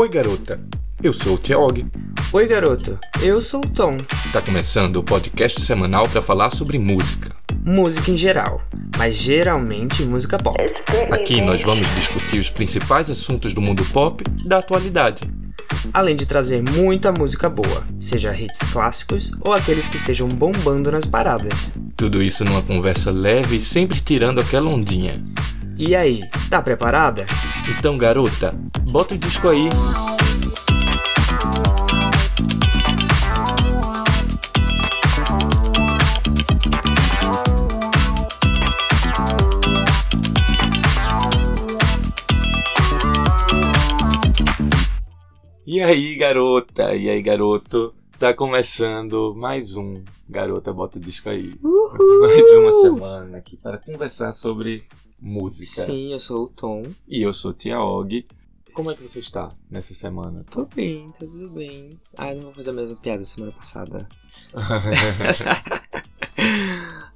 Oi, garota. Eu sou o Tiaog. Oi, garoto. Eu sou o Tom. Tá começando o podcast semanal para falar sobre música. Música em geral, mas geralmente música pop. Aqui nós vamos discutir os principais assuntos do mundo pop da atualidade. Além de trazer muita música boa, seja hits clássicos ou aqueles que estejam bombando nas paradas. Tudo isso numa conversa leve e sempre tirando aquela ondinha. E aí, tá preparada? Então, garota, bota o disco aí. E aí, garota? E aí, garoto? Tá começando mais um Garota Bota o Disco aí. Mais uma semana aqui para conversar sobre música. Sim, eu sou o Tom. E eu sou Tia Og. Como é que você está nessa semana? Tô bem, tá tudo bem. Ah, não vou fazer a mesma piada da semana passada.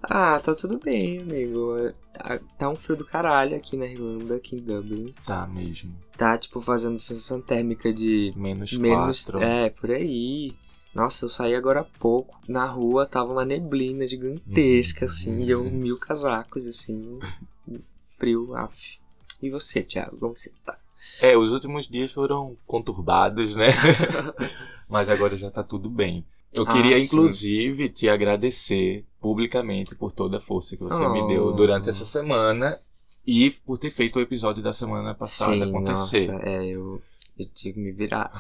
ah, tá tudo bem, amigo. Ah, Tá um frio do caralho aqui na Irlanda, aqui em Dublin. tá mesmo. Tá, tipo, fazendo sensação térmica de Menos, menos. quatro. É, por aí. Nossa, eu saí agora há pouco. Na rua tava uma neblina gigantesca, Uhum. assim, e eu mil casacos, assim. Frio, af. E você, Thiago, como você tá? É, os últimos dias foram conturbados, né? Mas agora já tá tudo bem. Eu Ah, queria, inclusive, te agradecer publicamente por toda a força que você me Oh. deu durante essa semana e por ter feito o episódio da semana passada Sim, acontecer. nossa, é, eu, eu tive que me virar.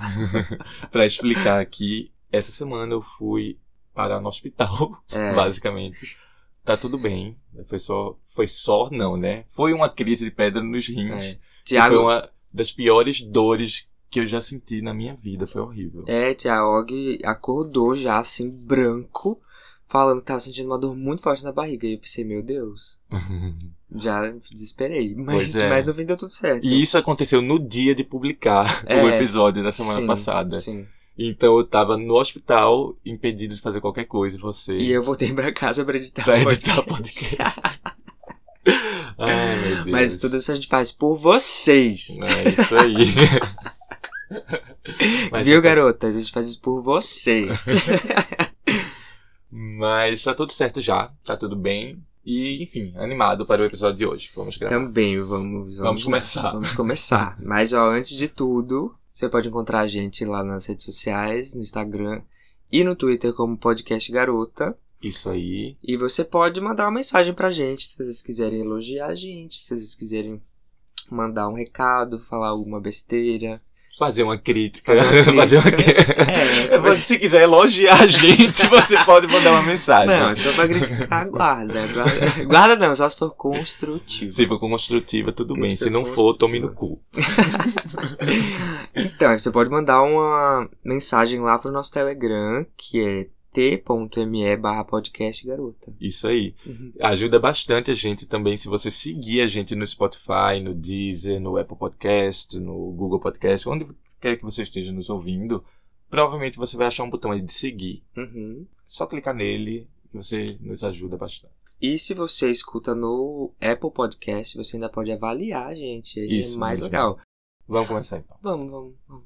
Pra explicar aqui, essa semana eu fui parar no hospital, É. basicamente. Tá tudo bem. Foi só. Foi só, não, né? Foi uma crise de pedra nos rins. É. Thiago, foi uma das piores dores que eu já senti na minha vida. Foi horrível. é, Thiago acordou já, assim, branco, falando que tava sentindo uma dor muito forte na barriga. E eu pensei, meu Deus, já desesperei. Mas, é. mas no fim deu tudo certo. E isso aconteceu no dia de publicar É, o episódio da semana Sim, passada. Sim. Então eu tava no hospital, impedido de fazer qualquer coisa, e você. E eu voltei pra casa pra editar Pra editar podcast. Ai, meu Deus. Mas tudo isso a gente faz por vocês. É isso aí. Mas Viu, tá- garota? A gente faz isso por vocês. Mas tá tudo certo já, tá tudo bem. E, enfim, animado para o episódio de hoje. Vamos gravar. Também vamos, vamos, Vamos começar. Vamos começar. Mas, ó, antes de tudo, você pode encontrar a gente lá nas redes sociais, no Instagram e no Twitter como Podcast Garota. Isso aí. E você pode mandar uma mensagem pra gente, se vocês quiserem elogiar a gente, se vocês quiserem mandar um recado, falar alguma besteira. Fazer uma crítica. Fazer uma crítica. crítica. Mas Se quiser elogiar a gente, você pode mandar uma mensagem. Não, se for pra criticar, guarda. Guarda, guarda não, só se for construtivo. Se for construtiva, tudo bem. Crítica Se não for, tome construtiva. no cu. Então, você pode mandar uma mensagem lá pro nosso Telegram, que é t.me barra podcast garota. Isso aí. Ajuda bastante a gente também se você seguir a gente no Spotify, no Deezer, no Apple Podcast, no Google Podcast, onde quer que você esteja nos ouvindo. Provavelmente você vai achar um botão aí de seguir. Uhum. Só clicar nele que você nos ajuda bastante. E se você escuta no Apple Podcast, você ainda pode avaliar a gente. Aí Isso é mais mesmo. legal. Vamos começar então. Vamos, vamos, vamos.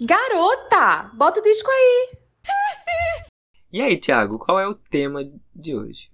Garota, bota o disco aí. E aí, Thiago, qual é o tema de hoje?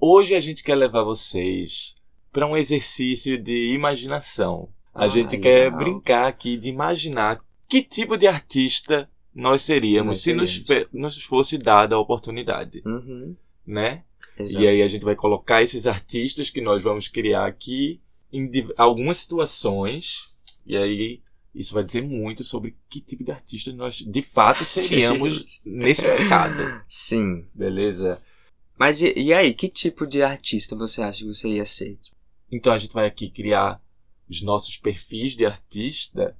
Hoje a gente quer levar vocês para um exercício de imaginação. A Ah, gente quer legal. brincar aqui de imaginar que tipo de artista nós seríamos Nós se nos, nos fosse dada a oportunidade, Uhum. né? Exato. E aí a gente vai colocar esses artistas que nós vamos criar aqui em algumas situações. E aí isso vai dizer muito sobre que tipo de artista nós de fato seríamos nesse mercado. Sim. Beleza? Mas e, e aí, que tipo de artista você acha que você ia ser? Então a gente vai aqui criar os nossos perfis de artista.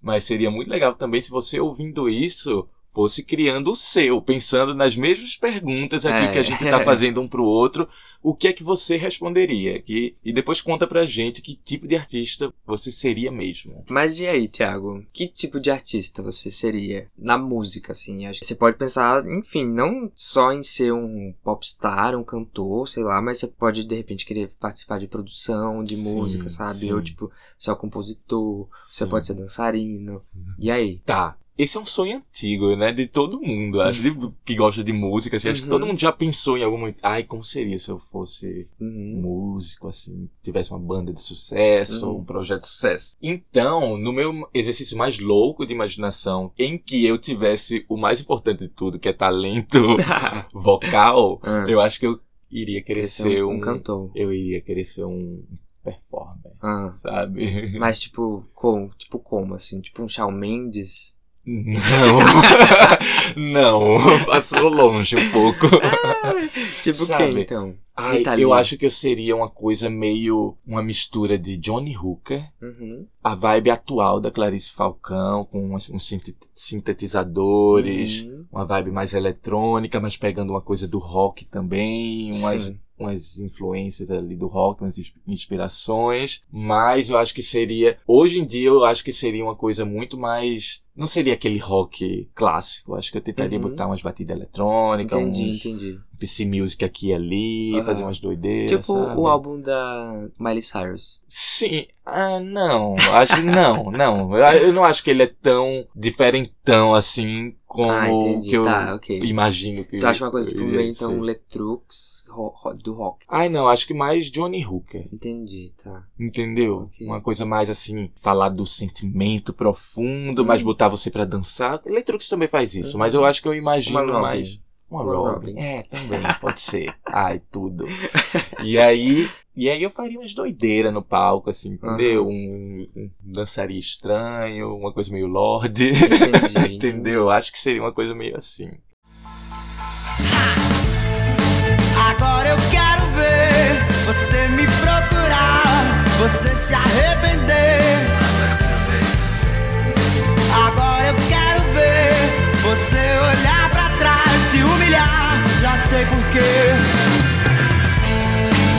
Mas seria muito legal também se você ouvindo isso fosse criando o seu, pensando nas mesmas perguntas aqui É. que a gente tá fazendo um pro outro, o que é que você responderia? Que, e depois conta pra gente que tipo de artista você seria mesmo. Mas e aí, Thiago? Que tipo de artista você seria na música, assim? Acho que você pode pensar, enfim, não só em ser um popstar, um cantor, sei lá, mas você pode de repente querer participar de produção de Sim, música, sabe? sim. Ou tipo, ser compositor, você Sim. pode ser dançarino. E aí? Tá. Esse é um sonho antigo, né? De todo mundo. Acho de- que gosta de música. Assim, Acho que Uhum. todo mundo já pensou em algum momento. Ai, como seria se eu fosse Uhum. músico, assim, tivesse uma banda de sucesso, Uhum. um projeto de sucesso. Então, no meu exercício mais louco de imaginação, em que eu tivesse o mais importante de tudo, que é talento vocal, Ah, eu acho que eu iria querer ser um. cantor. Eu iria querer ser um performer, Ah. sabe? Mas tipo, como? Tipo como, assim? Tipo um Shawn Mendes? Não. Não, passou longe um pouco. Tipo Sabe? quem, então? Ai, Lee. eu acho que eu seria uma coisa meio. Uma mistura de Johnny Hooker. Uhum. a vibe atual da Clarice Falcão, com uns, uns sintet- sintetizadores, Uhum. uma vibe mais eletrônica, mas pegando uma coisa do rock também, umas, Sim. Umas influências ali do rock, umas ins- inspirações. Mas eu acho que seria, hoje em dia, eu acho que seria uma coisa muito mais. Não seria aquele rock clássico. Acho que eu tentaria Uhum. botar umas batidas eletrônicas, Entendi, uns entendi. PC Music aqui e ali, Aham. fazer umas doideiras. Tipo sabe? o álbum da Miley Cyrus. Sim. Ah, não. Acho não, não. Eu, eu não acho que ele é tão diferentão assim como Ah, entendi. que eu Tá, ok. imagino que Tu acha uma coisa tipo meio então. Letrux ro- ro- do rock. Ai, não, acho que mais Johnny Hooker. Entendi, tá. Entendeu? Ok. Uma coisa mais assim, falar do sentimento profundo, mas Hum. botar você pra dançar. Electrux também faz isso, Uhum. mas eu acho que eu imagino mais. Uma, Uma Robin. Robin. É, também, pode ser. Ai, tudo. E aí, e aí eu faria umas doideiras no palco, assim, entendeu? Um, um dançaria estranho, uma coisa meio Lorde. Entendi. entendeu? Acho que seria uma coisa meio assim. Agora eu quero ver você me procurar, você se arrepender. Se humilhar. Já sei porquê.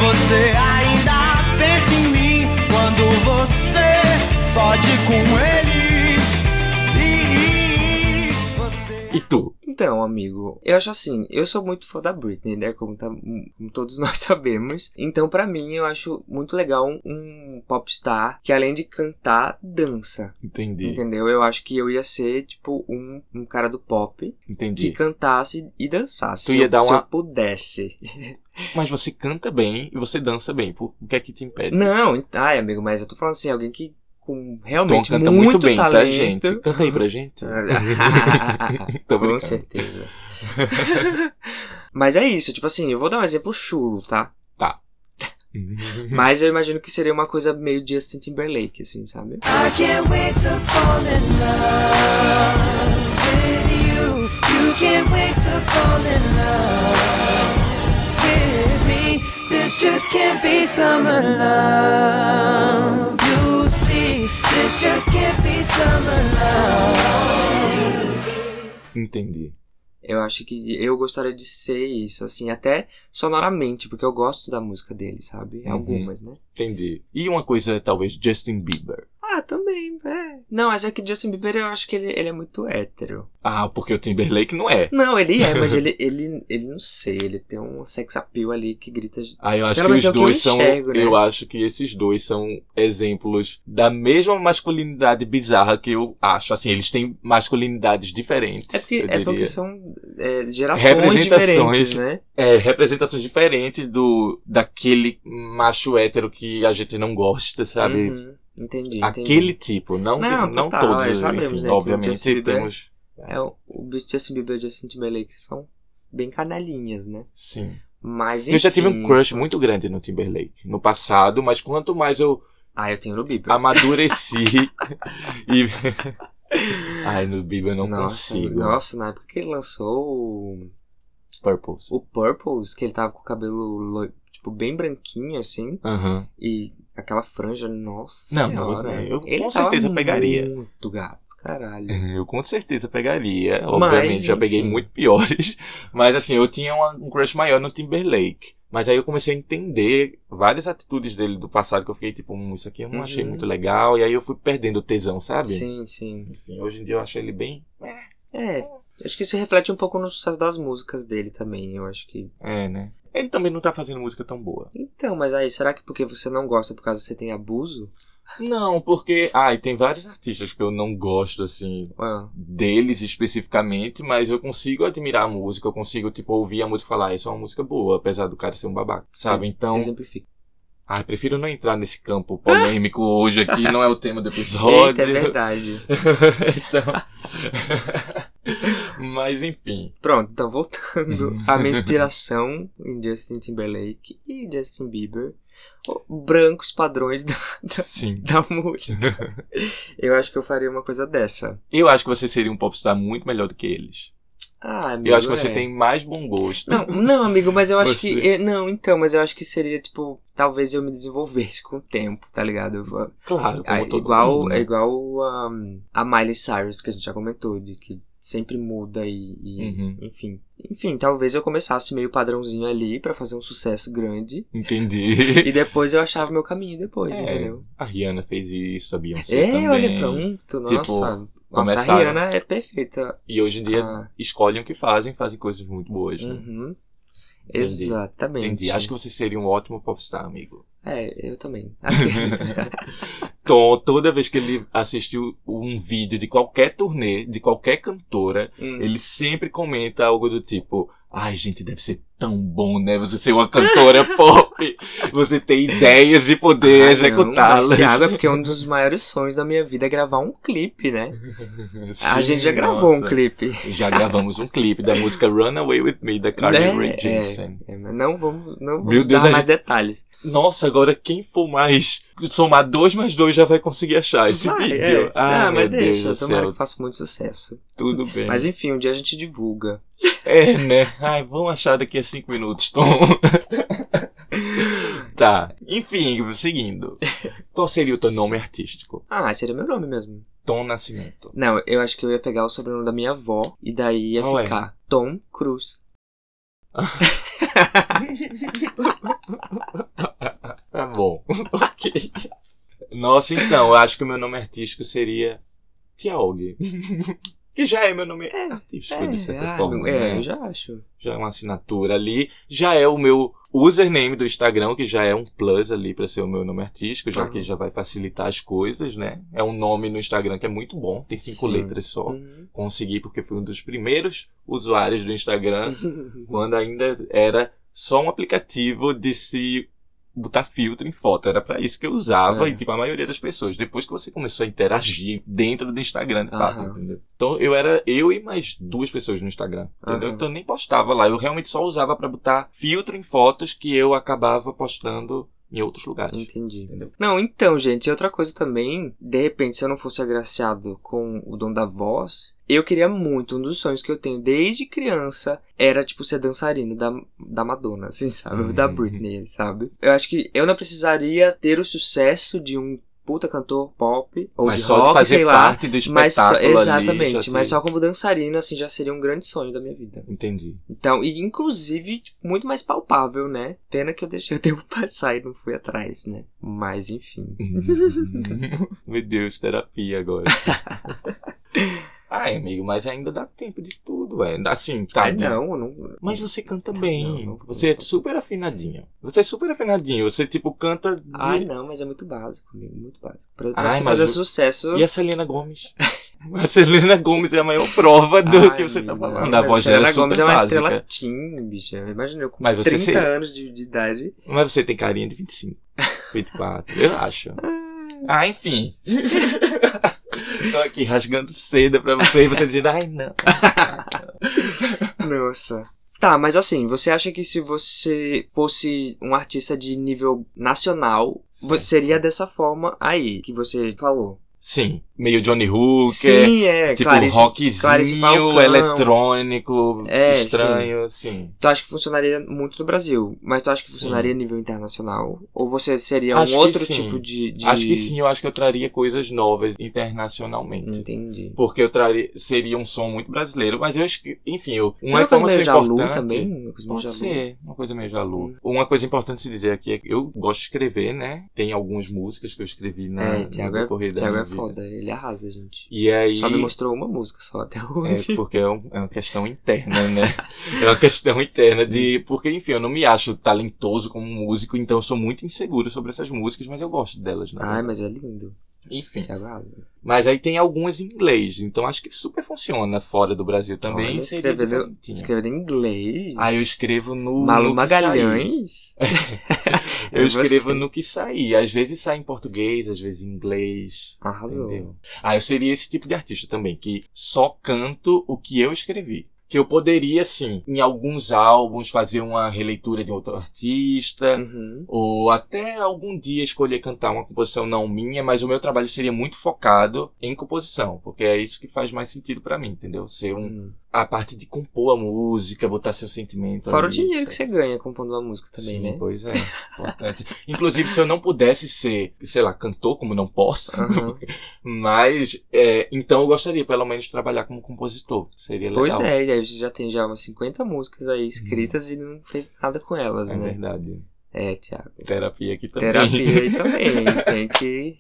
Você ainda pensa em mim quando você fode com ele. E tu? Então, amigo, eu acho assim, eu sou muito fã da Britney, né? Como, tá- como todos nós sabemos. Então, pra mim, eu acho muito legal um, um popstar que, além de cantar, dança. Entendi. Entendeu? Eu acho que eu ia ser, tipo, um, um cara do pop que Entendi. cantasse e dançasse. Tu se ia eu, dar se uma- eu pudesse. Mas você canta bem e você dança bem. Por o que é que te impede? Não, ai, amigo, mas eu tô falando assim, alguém que com Tom realmente canta muito, muito, bem, tá, talento. gente? Canta aí pra gente. Tô Com brincando. certeza. Mas é isso, tipo assim, eu vou dar um exemplo chulo, tá? Mas eu imagino que seria uma coisa meio Justin Timberlake, assim, sabe? I can't wait to fall in love with you. You can't wait to fall in love with me. This just can't be summer love. Entendi. Eu acho que eu gostaria de ser isso, assim, até sonoramente, porque eu gosto da música dele, sabe? Uhum. Algumas, né? Entendi. E uma coisa, talvez, Justin Bieber. Ah, também, é. Não, mas é que Justin Bieber eu acho que ele, ele é muito hétero. Ah, porque o Timberlake não é. Não, ele é, mas ele, ele, ele não sei, ele tem um sex appeal ali que grita. Ah, eu acho Pelo que menos os é o que eu dois são. enxergo, né? Eu acho que esses dois são exemplos da mesma masculinidade bizarra que eu acho. Assim, eles têm masculinidades diferentes. É porque, é porque são é, gerações diferentes, né? É, representações diferentes do daquele macho hétero que a gente não gosta, sabe? Uhum, entendi, entendi. Aquele tipo, não, Não, não total, todos, é, sabemos, enfim, né, o obviamente temos. É, o, Justin Bieber e o Justin Timberlake são bem canalinhas, né? Sim. Mas Eu já tive um enfim. crush muito grande no Timberlake no passado, mas quanto mais eu Ah, eu tenho no Bieber. amadureci e. Ai, no Bieber eu não nossa, consigo. Nossa, na época que ele lançou o, Purples. o Purples, que ele tava com o cabelo tipo, bem branquinho, assim, Aham. e aquela franja, nossa Não, não, senhora. eu- eu ele com certeza pegaria. muito gato, Caralho. Eu com certeza pegaria. Mas, Obviamente, já peguei muito piores. Mas assim, eu tinha uma- um crush maior no Timberlake. Mas aí eu comecei a entender várias atitudes dele do passado que eu fiquei tipo, hum, isso aqui eu não achei Uhum. muito legal. E aí eu fui perdendo o tesão, sabe? Sim, sim. Enfim, hoje em dia eu achei ele bem. É. Acho que isso reflete um pouco no sucesso das músicas dele também. Eu acho que. É, né? Ele também não tá fazendo música tão boa. Então, mas aí, será que porque você não gosta por causa que você tem abuso? Não, porque. Ah, e tem vários artistas que eu não gosto, assim, Ah, deles especificamente, mas eu consigo admirar a música, eu consigo, tipo, ouvir a música e falar, ah, isso é uma música boa, apesar do cara ser um babaca, sabe? Então. exemplifica. Ah, prefiro não entrar nesse campo polêmico hoje aqui, não é o tema do episódio. Eita, é verdade. então. Mas enfim. Pronto, então voltando. A minha inspiração em Justin Timberlake e Justin Bieber. Brancos padrões da, Sim. da música. Eu acho que eu faria uma coisa dessa. Eu acho que você seria um popstar muito melhor do que eles. Ah, amigo, Eu acho que você é. tem mais bom gosto. Não, não, amigo, mas eu acho Você- que. Não, então, mas eu acho que seria, tipo, talvez eu me desenvolvesse com o tempo, tá ligado? Claro, como Ah, todo igual, mundo, né? É igual a, a Miley Cyrus, que a gente já comentou, de que sempre muda e. e, Uhum. Enfim. Enfim, talvez eu começasse meio padrãozinho ali pra fazer um sucesso grande. Entendi. E depois eu achava meu caminho depois, É, entendeu? A Rihanna fez isso, a Beyoncé É, também. olha, pronto, nossa. Tipo, nossa, a Rihanna é perfeita. E hoje em dia Ah. escolhem o que fazem, fazem coisas muito boas, né? Uhum. Entendi. Exatamente. Entendi. Acho que você seria um ótimo popstar, amigo. É, eu também. Tom, toda vez que ele assistiu um vídeo de qualquer turnê, de qualquer cantora, Hum. ele sempre comenta algo do tipo: Ai, gente, deve ser tão bom, né? Você ser uma cantora pop, você ter ideias e poder Ah, não, executá-las. mas, Thiago, é porque um dos maiores sonhos da minha vida é gravar um clipe, né? a Sim, gente já gravou um nossa. clipe. Já gravamos um clipe da música Run Away With Me, da Carly Né? Rae É, Jepsen. é, não vamos, não vamos Meu Deus, dar a mais gente- detalhes. Nossa, agora quem for mais somar dois mais dois já vai conseguir achar esse Vai, vídeo. é. Ah, Ah, meu mas Deus deixa, do tomara que faça muito sucesso. Tudo bem. Mas enfim, um dia a gente divulga. É, né? Ai, vamos achar daqui a cinco minutos, Tom. tá. Enfim, seguindo. Qual seria o teu nome artístico? Ah, seria meu nome mesmo. Tom Nascimento. Não, eu acho que eu ia pegar o sobrenome da minha avó e daí ia Qual é? ficar Tom Cruz. Tá bom. ok. Nossa, então, eu acho que o meu nome artístico seria Tiaog. que já é meu nome artístico, de certa ah, forma. é, né? eu já acho. já é uma assinatura ali. Já é o meu username do Instagram, que já é um plus ali pra ser o meu nome artístico, já que já vai facilitar as coisas, né? É um nome no Instagram que é muito bom, tem cinco Sim. letras só. Uhum. Consegui porque fui um dos primeiros usuários do Instagram, quando ainda era só um aplicativo de se botar filtro em foto. Era pra isso que eu usava É. e tipo a maioria das pessoas. Depois que você começou a interagir dentro do Instagram, entendeu? Então eu era eu e mais duas pessoas no Instagram, entendeu? Aham. Então eu nem postava lá, eu realmente só usava pra botar filtro em fotos que eu acabava postando em outros lugares. Entendi. Entendeu? Não, então, gente, outra coisa também, de repente, se eu não fosse agraciado com o dom da voz, eu queria muito, um dos sonhos que eu tenho desde criança era, tipo, ser dançarino da, da Madonna, assim, sabe? Uhum. Da Britney, sabe? Eu acho que eu não precisaria ter o sucesso de um puta cantor pop ou Mas de só rock, fazer sei lá. parte do Mas só, espetáculo ali. exatamente, te- mas só como dançarino, assim, já seria um grande sonho da minha vida. Entendi. Então, e inclusive, tipo, muito mais palpável, né? Pena que eu deixei o tempo passar e não fui atrás, né? Mas, enfim. Meu Deus, terapia agora. Ai, amigo, mas ainda dá tempo de tudo, é. Assim, tá. Ai, não, não. Mas você canta bem. Não, não- você é super afinadinho. Você é super afinadinho. Você, tipo, canta. de- Ai, não, mas é muito básico, amigo, muito básico. Pra, Ai, você fazer o- sucesso. E a Selena Gomes? a Selena Gomes é a maior prova do Ai, que você tá falando. não, A voz Selena dela é super Gomes é uma básica. estrela teen, bicha. Imagina eu com Mas você 30 sei- anos de, de idade. Mas você tem carinha de 25, 24, eu acho. Ah, enfim. Tô aqui rasgando seda pra você e você dizendo, ai não. Nossa. Tá, mas assim, você acha que se você fosse um artista de nível nacional, Sim. seria dessa forma aí que você falou? Sim, meio Johnny Hooker. Sim, é. Tipo, Clarice, Clarice rockzinho, Falcão. eletrônico, É, estranho, assim. Tu acha que funcionaria muito no Brasil, mas tu acha que Sim. funcionaria a nível internacional? Ou você seria Acho um outro sim. tipo de, de- Acho que sim, eu acho que eu traria coisas novas internacionalmente. Entendi. Porque eu traria, seria um som muito brasileiro, mas eu acho que, enfim, eu, uma uma coisa meio Jalu também? Uma Pode Jalu. ser, uma coisa meio jalu. Hum. Uma coisa importante se dizer aqui é que eu gosto de escrever, né? Tem algumas músicas que eu escrevi na, É, Thiago é, decorrer da Thiago é foda, ele arrasa, gente. E aí... Só me mostrou uma música só até hoje. É porque é, um- é uma questão interna, né? É uma questão interna de. Porque, enfim, eu não me acho talentoso como músico, então eu sou muito inseguro sobre essas músicas, mas eu gosto delas, né? Ai, mas é lindo. Enfim. Mas aí tem algumas em inglês, então acho que super funciona fora do Brasil também. Olha, diferentinho. escrevendo em inglês. Ah, eu escrevo no. Malu no. Magalhães. Eu É escrevo você. no que sair. Às vezes sai em português, às vezes em inglês. Arrasou. Entendeu? Ah, eu seria esse tipo de artista também, que só canto o que eu escrevi. Que eu poderia, assim, em alguns álbuns, fazer uma releitura de outro artista, Uhum. ou até algum dia escolher cantar uma composição não minha, mas o meu trabalho seria muito focado em composição, porque é isso que faz mais sentido pra mim, entendeu? Ser um, Hum. A parte de compor a música, botar seu sentimento. Fora o ali, dinheiro que sabe? você ganha compondo uma música também, Sim, né? pois é. Importante. Inclusive, se eu não pudesse ser, sei lá, cantor, como não posso, Aham. mas é, então eu gostaria pelo menos de trabalhar como compositor. Seria legal. Pois é, e aí você já tem já umas 50 músicas aí escritas e não fez nada com elas, É né? verdade. É, Thiago. Terapia aqui também. Terapia aí também. Tem que,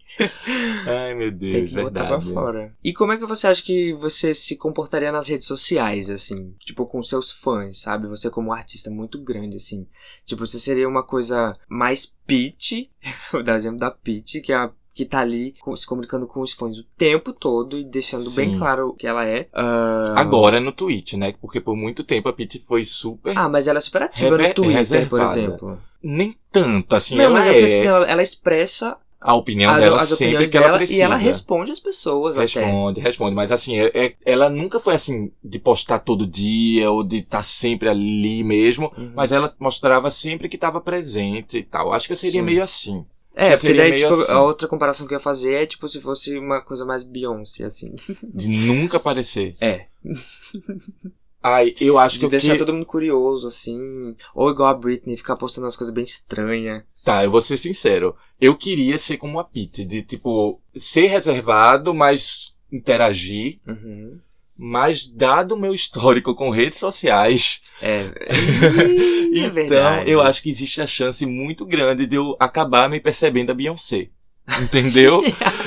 Ai, meu tem Deus, que botar pra verdade. fora. E como é que você acha que você se comportaria nas redes sociais, assim? Tipo, com seus fãs, sabe? Você como um artista muito grande, assim. Tipo, você seria uma coisa mais pitch, vou dar exemplo da pitch, que é a que tá ali se comunicando com os fãs o tempo todo e deixando bem Sim. claro o que ela é. Ah, Agora no Twitch, né? Porque por muito tempo a Pete foi super. Ah, mas ela é super ativa Rever- no Twitter, por reservada. exemplo. Nem tanto, assim. não, ela mas é é, porque ela, ela expressa a opinião as, dela as sempre que ela dela precisa. e ela responde as pessoas até. Responde, responde. Mas assim, é- é- ela nunca foi assim de postar todo dia ou de estar sempre ali mesmo. Uhum. Mas ela mostrava sempre que estava presente e tal. Acho que seria Sim. meio assim. É, porque daí, tipo, assim. a outra comparação que eu ia fazer é, tipo, se fosse uma coisa mais Beyoncé, assim. De nunca aparecer. É. Ai, eu acho que De deixar que... todo mundo curioso, assim. Ou igual a Britney, ficar postando umas coisas bem estranhas. Tá, eu vou ser sincero. Eu queria ser como a Pete, de tipo, ser reservado, mas interagir. Uhum. Mas dado o meu histórico com redes sociais, É. é então verdade. eu acho que existe a chance muito grande de eu acabar me percebendo a Beyoncé. Entendeu?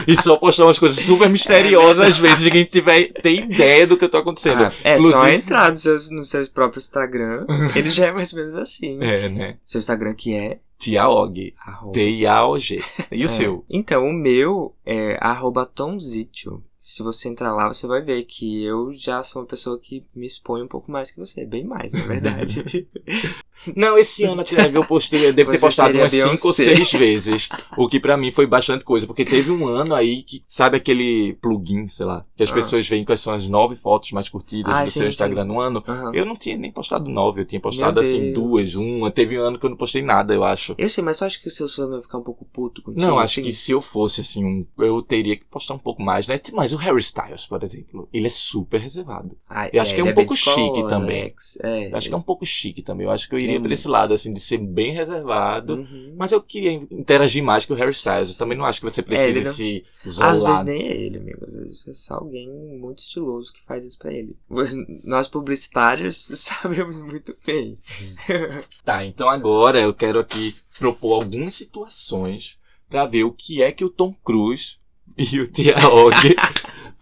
e só postar umas coisas super misteriosas às vezes, ninguém tiver, tem ideia do que eu tô acontecendo. Ah, é só Inclusive- entrar no seu, no seu próprio Instagram. Ele já é mais ou menos assim. É, né? Seu Instagram que é Tiaog. T-I-A-O-G. E o É. seu? Então, o meu é arroba Tomzitio. Se você entrar lá, você vai ver que eu já sou uma pessoa que me expõe um pouco mais que você. Bem mais, na verdade. Não, esse ano eu postei, eu devo ter postado umas 5 ou Beyoncé. 6 vezes. O que pra mim foi bastante coisa. Porque teve um ano aí que, sabe aquele plugin, sei lá, que as Ah. pessoas veem quais são as nove fotos mais curtidas Ah, do sim, seu Instagram sim. no ano. Aham. Eu não tinha nem postado nove, eu tinha postado assim duas, uma. Teve um ano que eu não postei nada, eu acho. Eu sei, mas tu acha que os seus fãs vão ficar um pouco puto contigo? Não, acho assim? que se eu fosse assim, um, eu teria que postar um pouco mais, né? Mas o Harry Styles, por exemplo, ele é super reservado. Ah, eu acho que é um pouco chique também. É, Eu acho que é um pouco chique também. Eu acho que eu iria É por esse lado, assim, de ser bem reservado. Uhum. Mas eu queria interagir mais que o Harry Styles. Eu também não acho que você precise ele não- se isolar. Às vezes nem é ele, amigo. Às vezes é só alguém muito estiloso que faz isso pra ele. Nós publicitários sabemos muito bem. Tá, então agora eu quero aqui propor algumas situações pra ver o que é que o Tom Cruise e o Tiaog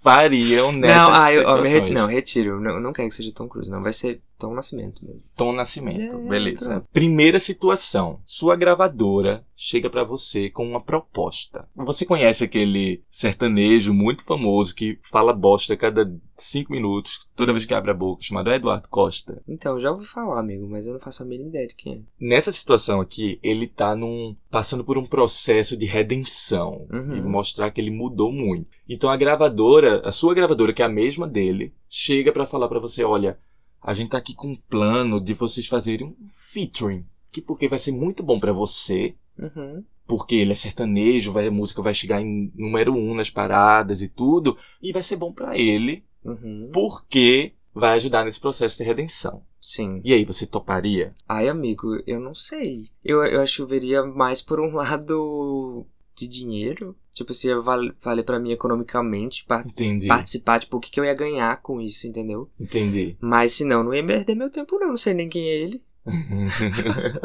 fariam nessas não, ah, eu, ó, re- não, retiro. Não, não quero que seja Tom Cruise, não. Vai ser Tom Nascimento mesmo. Tom Nascimento, É, beleza. pronto. Primeira situação. Sua gravadora chega pra você com uma proposta. Você conhece aquele sertanejo muito famoso que fala bosta a cada cinco minutos, toda vez que abre a boca, chamado Eduardo Costa? Então, já ouvi falar, amigo, mas eu não faço a mínima ideia de quem é. Nessa situação aqui, ele tá num, passando por um processo de redenção Uhum. e mostrar que ele mudou muito. Então a gravadora, a sua gravadora, que é a mesma dele, chega pra falar pra você, olha, a gente tá aqui com um plano de vocês fazerem um featuring. que porque vai ser muito bom pra você, Uhum. porque ele é sertanejo, vai, a música vai chegar em número um nas paradas e tudo, e vai ser bom pra ele, Uhum. porque vai ajudar nesse processo de redenção. Sim. E aí, você toparia? Ai, amigo, eu não sei. Eu, eu acho que eu veria mais por um lado de dinheiro. Tipo, se ia val- valer pra mim economicamente, pa- Entendi. participar, tipo, o que, que eu ia ganhar com isso, entendeu? Entendi. Mas se não, não ia perder meu tempo, não. Não sei nem quem é ele.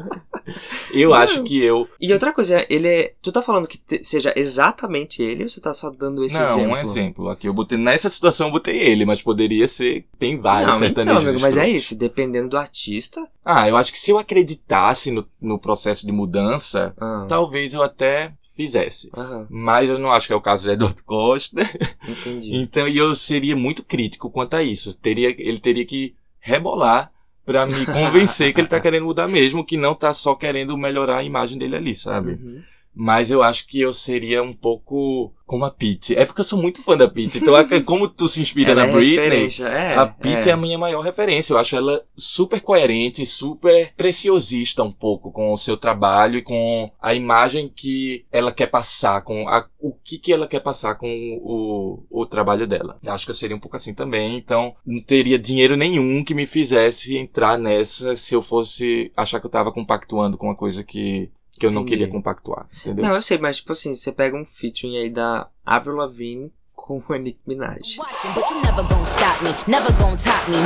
eu Não. acho que eu. E outra coisa, ele é. Tu tá falando que te- seja exatamente ele ou você tá só dando esse não, exemplo? um exemplo. Aqui eu botei. Nessa situação eu botei ele, mas poderia ser. Tem vários Não, então, sertanejos. amigo, mas é isso. Dependendo do artista. Ah, eu acho que se eu acreditasse no, no processo de mudança, Ah, talvez eu até fizesse. aham, Mas eu não acho que é o caso do Eduardo Costa. entendi. Então e eu seria muito crítico quanto a isso. Teria, ele teria que rebolar pra me convencer que ele tá querendo mudar mesmo, que não tá só querendo melhorar a imagem dele ali, sabe? Uhum. Mas eu acho que eu seria um pouco como a Pete. É porque eu sou muito fã da Pete. Então, é como tu se inspira na é Britney, é, a Pete é. é. a minha maior referência. Eu acho ela super coerente, super preciosista um pouco com o seu trabalho e com a imagem que ela quer passar, com a, o que, que ela quer passar com o, o trabalho dela. Eu acho que eu seria um pouco assim também. Então, não teria dinheiro nenhum que me fizesse entrar nessa se eu fosse achar que eu tava compactuando com uma coisa que, que eu não Entendi. queria compactuar. Entendeu? Não, eu sei, mas tipo assim, você pega um featuring aí da Avril Lavigne com a Nicki Minaj. Stop me, never gonna top me.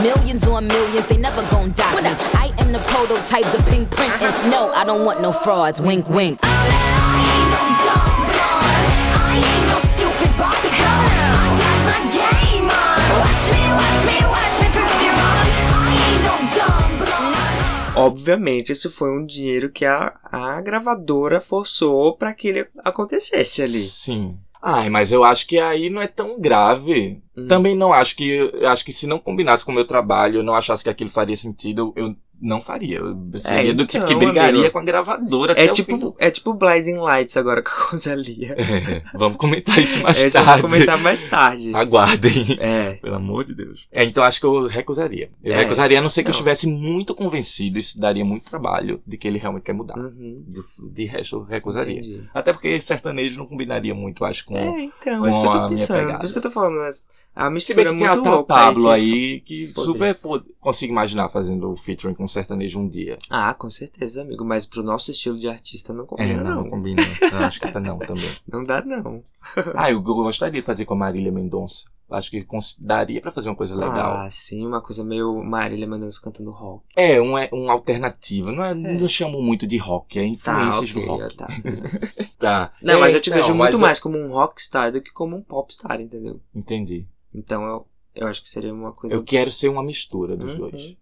Obviamente, isso foi um dinheiro que a, a gravadora forçou pra que ele acontecesse ali. Sim. Ai, mas eu acho que aí não é tão grave. Hum. Também não acho que. eu Acho que se não combinasse com o meu trabalho, eu não achasse que aquilo faria sentido, eu não faria. Eu seria do tipo que então, brigaria amigo. com a gravadora até É do... tipo, é tipo Blinding Lights agora com a Rosalia. É, vamos comentar isso mais Esse eu tarde. vou comentar mais tarde. Aguardem. É. Pelo amor de Deus. É, então acho que eu recusaria. Eu É, recusaria a não ser que eu não. estivesse muito convencido, isso daria muito trabalho de que ele realmente quer mudar. Uhum. De, de resto, eu recusaria. Entendi. Até porque sertanejo não combinaria muito, acho, com. É, então, com é isso que eu tô pensando. Por isso que eu tô falando, mas a Se mistura bem é que tem muito a Tá louca. Pablo que- aí que super consigo imaginar fazendo o featuring com sertanejo um dia. Ah, com certeza, amigo. Mas pro nosso estilo de artista não combina, É, não, não. não combina. Eu acho que tá não também. Não dá, não. Ah, eu gostaria de fazer com a Marília Mendonça. Acho que daria pra fazer uma coisa legal. Ah, sim, uma coisa meio Marília Mendonça cantando rock. É, um, é um alternativo. Não, é, não chamo muito de rock, é Tá, influências ok, do rock. tá. Tá. Não, É, mas eu te então, vejo muito eu- mais como um rockstar do que como um popstar, entendeu? Entendi. Então eu, eu acho que seria uma coisa. Eu quero ser uma mistura dos Uhum. dois.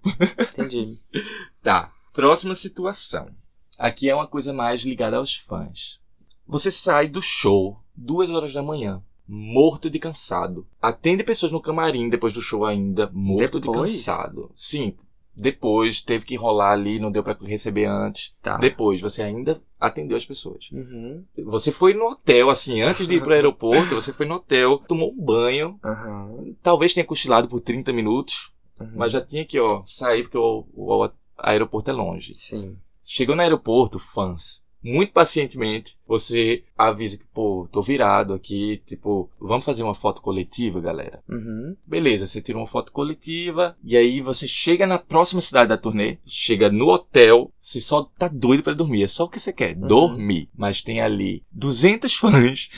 Entendi. Tá. Próxima situação. Aqui é uma coisa mais ligada aos fãs. Você sai do show duas horas da manhã, morto de cansado. Atende pessoas no camarim depois do show ainda, morto Depois? de cansado. Sim. Depois teve que rolar ali, não deu pra receber antes. Tá. Depois você ainda atendeu as pessoas. Uhum. Você foi no hotel, assim, antes de ir pro aeroporto, você foi no hotel, tomou um banho, Aham. talvez tenha cochilado por 30 minutos, uhum. mas já tinha que, ó, sair porque o, o aeroporto é longe. Sim. Chegou no aeroporto, fãs. Muito pacientemente, você avisa que, pô, tô virado aqui, tipo, vamos fazer uma foto coletiva, galera? Uhum. Beleza, você tira uma foto coletiva, e aí você chega na próxima cidade da turnê, chega no hotel, você só tá doido pra dormir, é só o que você quer, Uhum. dormir. Mas tem ali 200 fãs,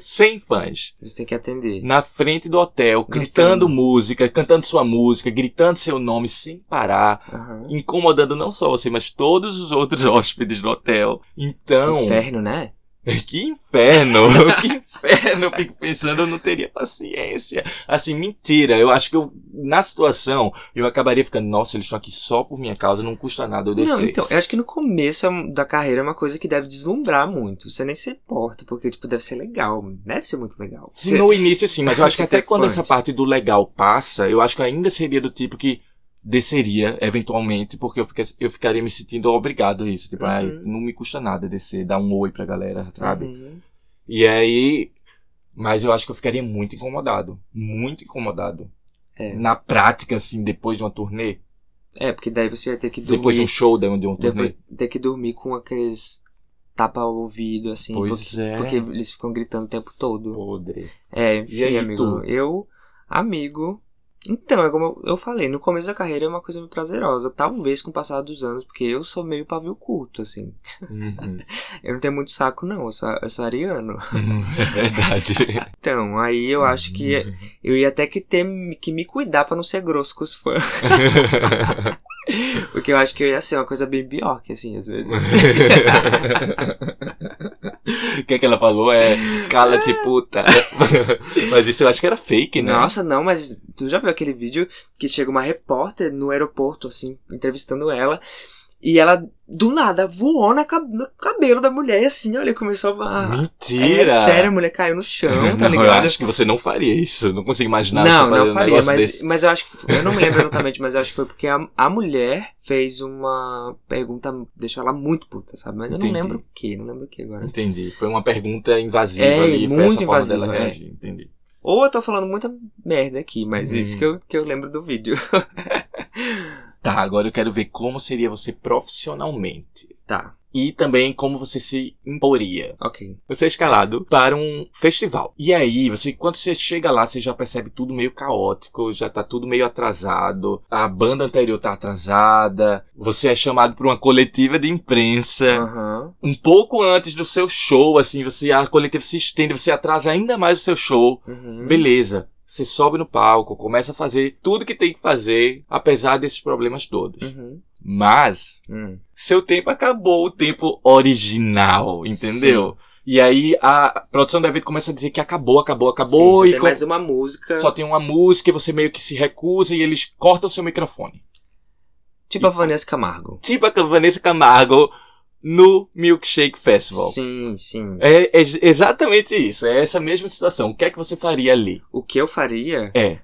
100 fãs, Você tem que atender. na frente do hotel, Gritando. música, cantando sua música, gritando seu nome sem parar Aham. incomodando não só você, mas todos os outros hóspedes do hotel. Então, Inferno, né? que inferno! que inferno! Eu fico pensando, eu não teria paciência. Assim, mentira. Eu acho que eu, na situação, eu acabaria ficando, nossa, eles estão aqui só por minha causa, não custa nada eu descer. Não, então, eu acho que no começo é- da carreira é uma coisa que deve deslumbrar muito. Você nem se importa, porque, tipo, deve ser legal. Deve ser muito legal. Sim, No início, sim, mas eu acho que Você até quando essa parte do legal passa, eu acho que ainda seria do tipo que desceria, eventualmente, porque eu, fica- eu ficaria me sentindo obrigado a isso. Tipo, ai, Uhum. não me custa nada descer, dar um oi pra galera, sabe? Uhum. E aí. Mas eu acho que eu ficaria muito incomodado. Muito incomodado. É. Na prática, assim, depois de uma turnê. É, porque daí você ia ter que dormir. Depois de um show, de um, de um turnê. ter que dormir com aqueles tapa-ouvido, assim. Pois porque, é. porque eles ficam gritando o tempo todo. Podre. É, enfim, E aí, amigo. tu? Eu, amigo. Então, é como eu- falei, no começo da carreira é uma coisa muito prazerosa. Talvez com o passar dos anos, porque eu sou meio pavio curto, assim. Uhum. Eu não tenho muito saco, não. Eu sou, eu sou ariano. é verdade. Então, aí eu acho que eu ia até que ter que me cuidar pra não ser grosso com os fãs. Porque eu acho que eu ia ser uma coisa bem Bjork, assim, às vezes. O que, é que ela falou é cala-te puta. Mas isso eu acho que era fake, né? Nossa, não, mas tu já viu aquele vídeo que chega uma repórter no aeroporto, assim, entrevistando ela, e ela, do nada, voou na cab- no cabelo da mulher, e assim, olha, começou a... Mentira! É, sério, a mulher caiu no chão, tá não, eu ligado? acho que você não faria isso. Eu Não consigo imaginar não, você não um faria, negócio mas, desse. mas eu acho que. Eu não me lembro exatamente, mas eu acho que foi porque a, a mulher fez uma pergunta, deixou ela muito puta, sabe? Mas eu Entendi. não lembro o que, não lembro o que agora. Entendi. Foi uma pergunta invasiva É, ali. foi muito invasiva, dela é. reagir. Entendi. Ou eu tô falando muita merda aqui, mas Hum. isso que eu, que eu lembro do vídeo. Tá, agora eu quero ver como seria você profissionalmente. tá, E também como você se imporia. ok. Você é escalado para um festival. E aí, você, quando você chega lá, você já percebe tudo meio caótico, já tá tudo meio atrasado. A banda anterior tá atrasada. Você é chamado para uma coletiva de imprensa. Aham. Um pouco antes do seu show, assim, você a coletiva se estende, você atrasa ainda mais o seu show. Uhum. Beleza. Você sobe no palco, começa a fazer tudo que tem que fazer, apesar desses problemas todos. Uhum. Mas Hum. seu tempo acabou, o tempo original, entendeu? E aí a produção do evento começa a dizer que acabou, acabou, acabou Sim, e só tem com- mais uma música. só tem uma música e você meio que se recusa e eles cortam o seu microfone. Tipo a Vanessa Camargo. Tipo a Vanessa Camargo no Milkshake Festival. Sim, sim. É, é exatamente isso, é essa mesma situação. O que é que você faria ali? O que eu faria, É.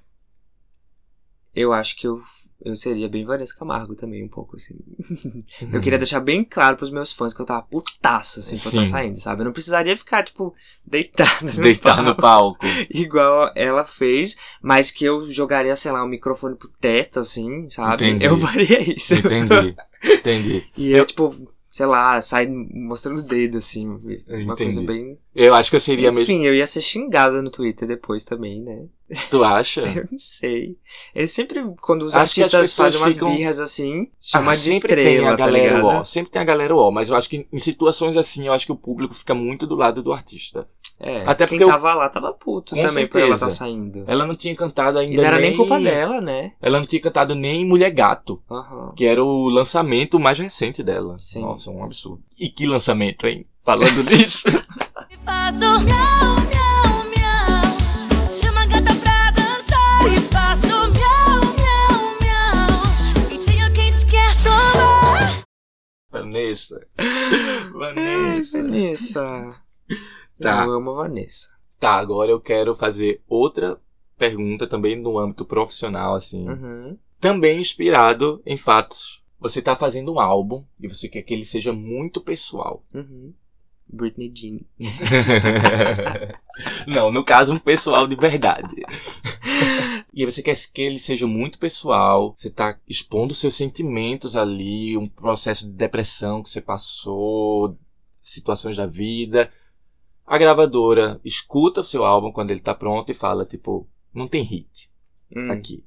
eu acho que eu, eu seria bem Vanessa Camargo também, um pouco assim. Eu queria deixar bem claro pros meus fãs que eu tava putaço, assim, pra eu estar saindo, sabe? Eu não precisaria ficar, tipo, deitada no Deitar no palco, palco. igual ela fez, mas que eu jogaria, sei lá, um microfone pro teto, assim, sabe? Entendi. Eu faria isso. Entendi. Entendi. E eu, tipo, sei lá, sair mostrando os dedos, assim, uma Entendi. coisa bem... Eu acho que eu seria mesmo. Enfim, eu ia ser xingada no Twitter depois também, né? Tu acha? Eu não sei. Eles sempre, quando os Acho artistas fazem umas ficam- birras assim, chama Ah, de sempre estrela, tem a tá galera ligado? ó, sempre tem a galera ó, mas eu acho que em situações assim, eu acho que o público fica muito do lado do artista. É, Até quem porque eu- tava lá tava puto Com também por ela certeza. tá saindo. Ela não tinha cantado ainda E não era nem culpa dela, né? Ela não tinha cantado nem Mulher Gato, Aham. que era o lançamento mais recente dela. Sim. Nossa, um absurdo. E que lançamento, hein? Falando nisso. Faço miau, miau, miau. Chama a gata pra dançar e faço miau, miau, miau. Quentinho quente quer tomar. Vanessa. Vanessa. Vanessa. Tá. Eu amo a Vanessa. Tá, agora eu quero fazer outra pergunta também no âmbito profissional, assim. Uhum. Também inspirado em fatos. Você tá fazendo um álbum e você quer que ele seja muito pessoal. Uhum. Britney Jean. Não, no caso, um pessoal de verdade. E você quer que ele seja muito pessoal, você tá expondo seus sentimentos ali, um processo de depressão que você passou, situações da vida. A gravadora escuta o seu álbum quando ele tá pronto e fala, tipo, não tem hit Hum. aqui.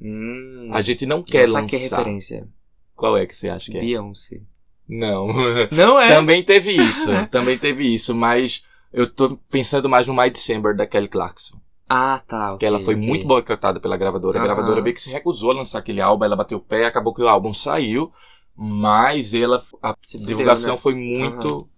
Hum. A gente não quer Eu saquei a lançar. referência. Qual é que você acha que é? Beyoncé. Não. Não é? Também teve isso, também teve isso, mas eu tô pensando mais no My December da Kelly Clarkson. Ah, tá. Que ela foi ok. muito boicotada pela gravadora. A Aham. gravadora meio que se recusou a lançar aquele álbum, ela bateu o pé, acabou que o álbum saiu, mas ela, a Se fudeu, divulgação né? foi muito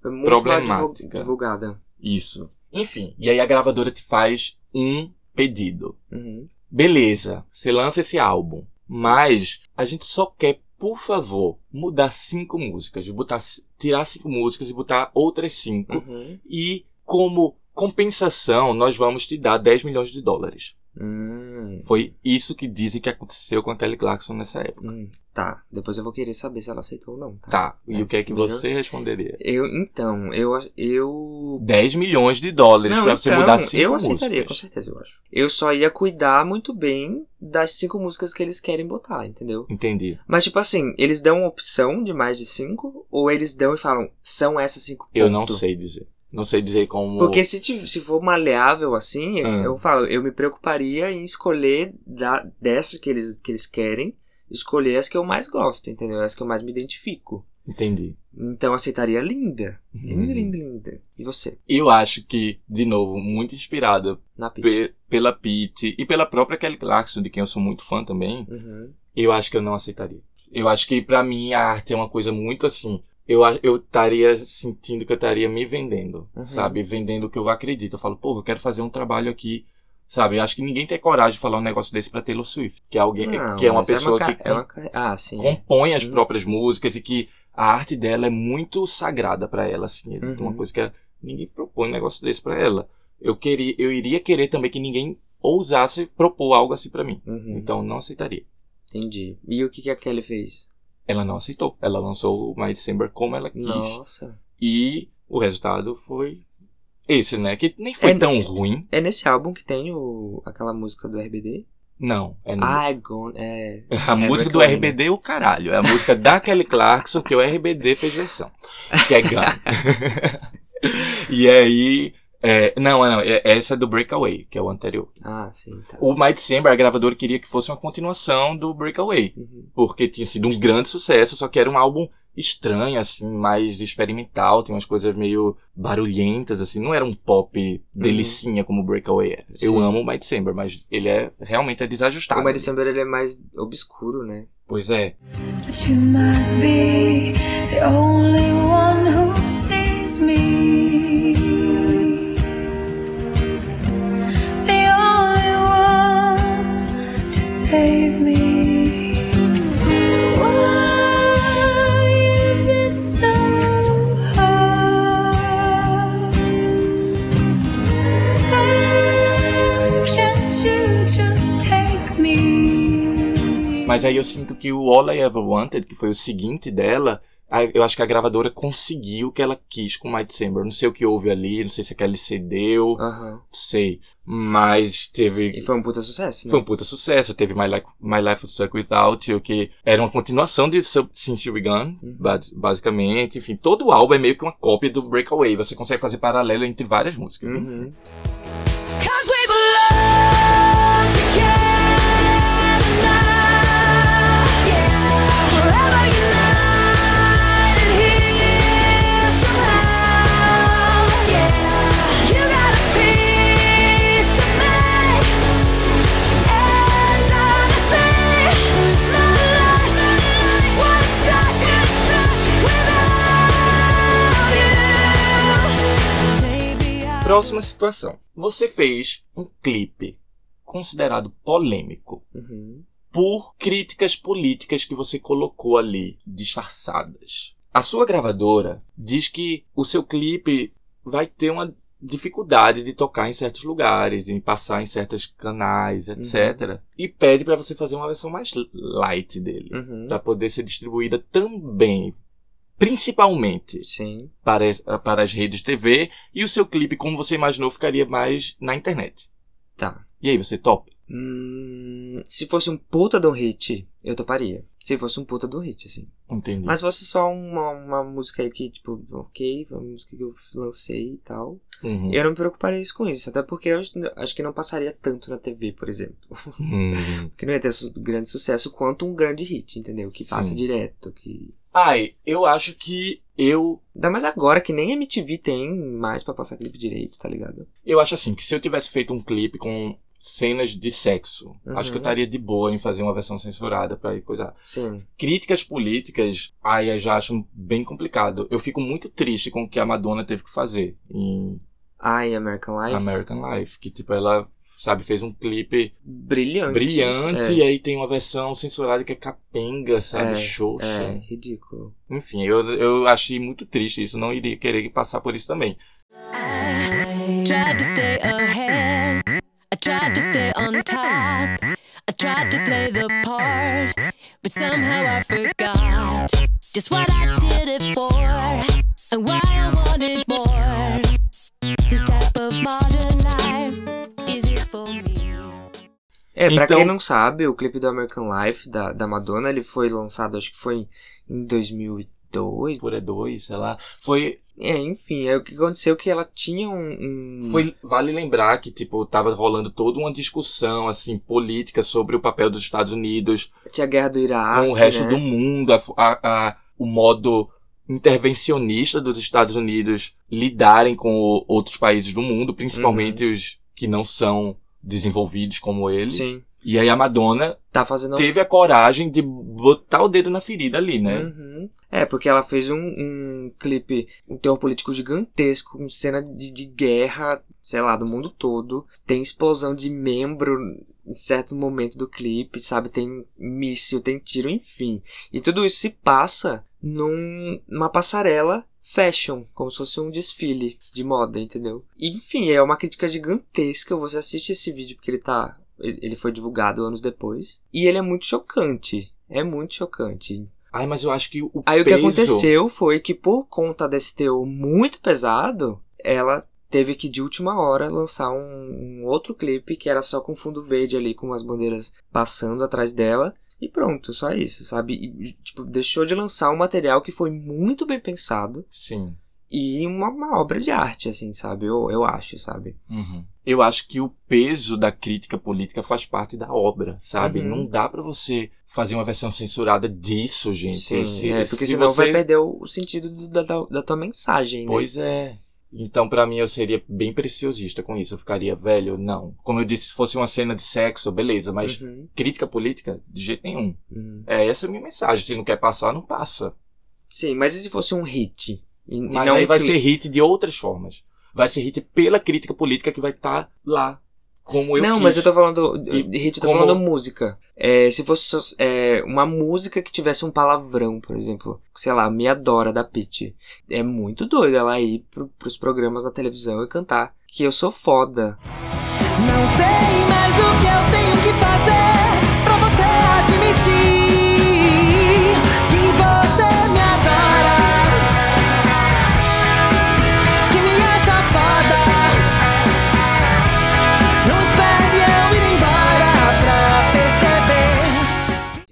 Foi muito problemática. divul- divulgada. isso. Enfim, e aí a gravadora te faz um pedido. Uhum. Beleza, você lança esse álbum, mas a gente só quer, por favor, mudar cinco músicas, botar, tirar cinco músicas e botar outras cinco. Uhum. E como compensação, nós vamos te dar 10 milhões de dólares. Hum. Foi isso que dizem que aconteceu com a Kelly Clarkson nessa época. hum, tá. Depois eu vou querer saber se ela aceitou ou não, tá? Tá, e Mas o que é que você responderia? Eu, então, eu, eu 10 milhões de dólares Não, pra você então, mudar cinco eu músicas. aceitaria, com certeza, eu acho. Eu só ia cuidar muito bem das cinco músicas que eles querem botar, entendeu? Entendi. Mas, tipo assim, eles dão opção de mais de cinco? Ou eles dão e falam, são essas cinco Eu não sei dizer. Não sei dizer como. Porque se, tiv- se for maleável assim, Ah. eu falo, eu me preocuparia em escolher da, dessas que eles, que eles querem, escolher as que eu mais gosto, entendeu? As que eu mais me identifico. Entendi. Então aceitaria linda. Linda, Uhum. linda, linda. E você? Eu acho que, de novo, muito inspirada pe- pela Pete e pela própria Kelly Clarkson, de quem eu sou muito fã também, Uhum. eu acho que eu não aceitaria. Eu acho que pra mim a arte é uma coisa muito assim. Eu eu estaria sentindo que eu estaria me vendendo, Uhum. sabe? Vendendo o que eu acredito. Eu falo, pô, eu quero fazer um trabalho aqui, sabe? Eu acho que ninguém tem coragem de falar um negócio desse pra Taylor Swift, que é alguém, Não, que é uma pessoa ca- que é uma Ah, compõe as Uhum. próprias músicas e que a arte dela é muito sagrada pra ela, assim. É Uhum. uma coisa que ela- ninguém propõe um negócio desse pra ela. Eu queria, eu iria querer também que ninguém ousasse propor algo assim pra mim. Uhum. Então não aceitaria. Entendi. E o que, que a Kelly fez? Ela não aceitou. Ela lançou o My December como ela quis. Nossa. E o resultado foi esse, né? Que nem foi É- tão ruim. É nesse álbum que tem o, aquela música do RBD? Não. É no- Ah, é Gone. É. A música do RBD é o caralho. É a música da Kelly Clarkson que o RBD fez versão. Que é Gun. e aí. É, não, não. é- essa é do Breakaway, que é o anterior. Ah, sim, tá. O My December, a gravadora queria que fosse uma continuação do Breakaway. Uhum. Porque tinha sido um grande sucesso, só que era um álbum estranho, assim, mais experimental, tem umas coisas meio barulhentas, assim, não era um pop delicinha como o Breakaway era. Eu Sim. amo o My December, mas ele é realmente é desajustado. O My December ele é mais obscuro, né? Pois é. But you might be the only one who Mas aí eu sinto que o All I Ever Wanted, que foi o seguinte dela, eu acho que a gravadora conseguiu o que ela quis com My December. Não sei o que houve ali, não sei se a Kelly cedeu, não sei. Mas teve. E foi um puta sucesso, né? Foi um puta sucesso. Teve My Life, My Life Would Suck Without You, que era uma continuação de Sub- Since You Begun, Uhum. bas- basicamente. Enfim, todo o álbum é meio que uma cópia do Breakaway. Você consegue fazer paralelo entre várias músicas. Uhum. Próxima situação. Você fez um clipe considerado polêmico Uhum. por críticas políticas que você colocou ali, disfarçadas. A sua gravadora diz que o seu clipe vai ter uma dificuldade de tocar em certos lugares, em passar em certos canais, etc. E pede para você fazer uma versão mais light dele, Uhum. para poder ser distribuída também, principalmente Sim. para, as- para as redes TV, e o seu clipe, como você imaginou, ficaria mais na internet. Tá. E aí, você topa? Hum, se fosse um puta de um hit, eu toparia. Se fosse um puta de um hit, assim. Entendi. Mas se fosse só uma, uma música aí que, tipo, ok, foi uma música que eu lancei e tal. Uhum. Eu não me preocuparia com isso. Até porque eu acho, acho que não passaria tanto na TV, por exemplo. Hum. Porque não ia ter su grande sucesso quanto um grande hit, entendeu? Que passa Sim. direto. que Ai, eu acho que eu. Ainda mais agora que nem MTV tem mais pra passar clipe direito, tá ligado? Eu acho assim, que se eu tivesse feito um clipe com cenas de sexo, Uhum. acho que eu estaria de boa em fazer uma versão censurada pra ir coisar. Sim. Críticas políticas, ai, eu já acho bem complicado. Eu fico muito triste com o que a Madonna teve que fazer em Ai, American Life. American Life. Que, tipo, ela, sabe, fez um clipe Brilhante. brilhante É. e aí tem uma versão censurada que é capenga, sabe? É, Xoxa. É, ridículo. Enfim, eu, eu achei muito triste isso. Não iria querer passar por isso também. Tried to stay ahead I tried to stay on top. I tried to play the part, but somehow I forgot just what I did it for and why I wanted more. This type of modern life is it for me? É, pra Então- quem não sabe, o clipe do American Life da, da Madonna, ele foi lançado, acho que foi em 2002. Por é dois, sei lá. Foi, É, enfim, é o que aconteceu que ela tinha um... um- foi. Vale lembrar que, tipo, tava rolando toda uma discussão, assim, política sobre o papel dos Estados Unidos Tinha a guerra do Iraque, com o resto né? do mundo, a, a- a- o modo intervencionista dos Estados Unidos lidarem com o- outros países do mundo, principalmente os que não são desenvolvidos como ele. Sim, E aí a Madonna tá fazendo... teve a coragem de botar o dedo na ferida ali, né? Uhum. É, porque ela fez um, um clipe, um teor político gigantesco, com cena de, de guerra, sei lá, do mundo todo. Tem explosão de membro em certo momento do clipe, sabe? Tem míssil, tem tiro, enfim. E tudo isso se passa num, numa passarela fashion, como se fosse um desfile de moda, entendeu? Enfim, é uma crítica gigantesca. Você assiste esse vídeo porque ele tá. Ele foi divulgado anos depois. E ele é muito chocante. É muito chocante. Ai, mas eu acho que o Aí o que peso- aconteceu foi que por conta desse teor muito pesado, ela teve que de última hora lançar um, um outro clipe que era só com fundo verde ali, com as bandeiras passando atrás dela. E pronto, só isso, sabe? E, tipo, deixou de lançar um material que foi muito bem pensado Sim. E uma, uma obra de arte, assim, sabe? Eu, eu acho, sabe? Uhum. Eu acho que o peso da crítica política faz parte da obra, sabe? Uhum. Não dá pra você fazer uma versão censurada disso, gente. Sim, Se- é, porque se senão você- vai perder o, sentido do- da, da, da tua mensagem, né? Pois é. Então, pra mim, eu seria bem preciosista com isso. Eu ficaria, velho, não. Como eu disse, se fosse uma cena de sexo, beleza, mas Uhum, crítica política, de jeito nenhum. uhum. É essa a minha mensagem. Se não quer passar, não passa. Sim, mas e se fosse um hit? E, e Mas não vai clipe? ser hit de outras formas. Vai ser hit pela crítica política que vai estar lá. Como eu não, quis. mas eu tô falando. E hit, eu tô como- falando música. É, se fosse é, uma música que tivesse um palavrão, por exemplo. Sei lá, Me Adora da Pitty. É muito doido ela ir pro, pros programas na televisão e cantar que eu sou foda. Não sei mais o que eu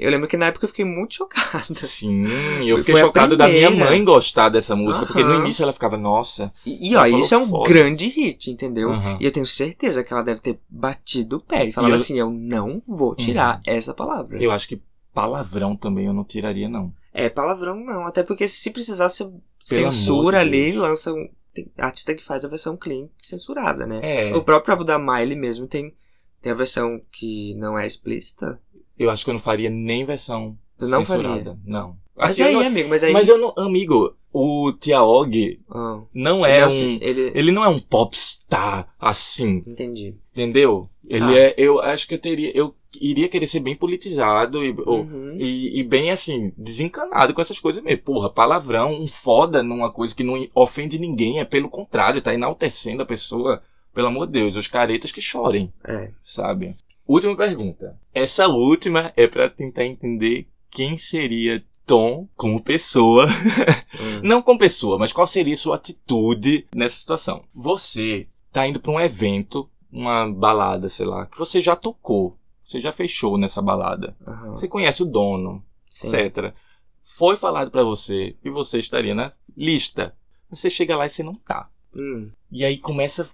Eu lembro que na época eu fiquei muito chocada. Sim, eu Foi fiquei a chocado da minha mãe gostar dessa música, porque no início ela ficava, nossa. E, e, ó, isso é um foda. grande hit, entendeu? Aham. E eu tenho certeza que ela deve ter batido o pé e falado eu- assim: eu não vou tirar essa palavra. Eu acho que palavrão também eu não tiraria, não. É, palavrão não. Até porque se precisasse Pelo censura de ali, lança um. Tem artista que faz a versão clean censurada, né? É, O próprio Abu Dama, ele mesmo tem, tem a versão que não é explícita. Eu acho que eu não faria nem versão Tu não censurada. Não. Mas Assim, aí, eu não- amigo, mas aí. mas eu não. Amigo, o Tiaog Ah, não é não um. se- ele... Ele não é um popstar assim, Entendi. entendeu? Ele Ah. é. Eu acho que eu teria. Eu iria querer ser bem politizado e, Uhum. e, e bem assim, desencanado com essas coisas mesmo. Porra, palavrão, um foda numa coisa que não ofende ninguém, é pelo contrário, tá enaltecendo a pessoa. Pelo amor de Deus, os caretas que chorem, É. sabe? Última pergunta. Essa última é pra tentar entender quem seria Tom como pessoa. Hum. Não como pessoa, mas qual seria sua atitude nessa situação? Você tá indo pra um evento, uma balada, sei lá, que você já tocou. Você já fechou nessa balada. Aham. Você conhece o dono, Sim. etc. Foi falado pra você e você estaria na lista. Você chega lá e você não tá. Hum. E aí começa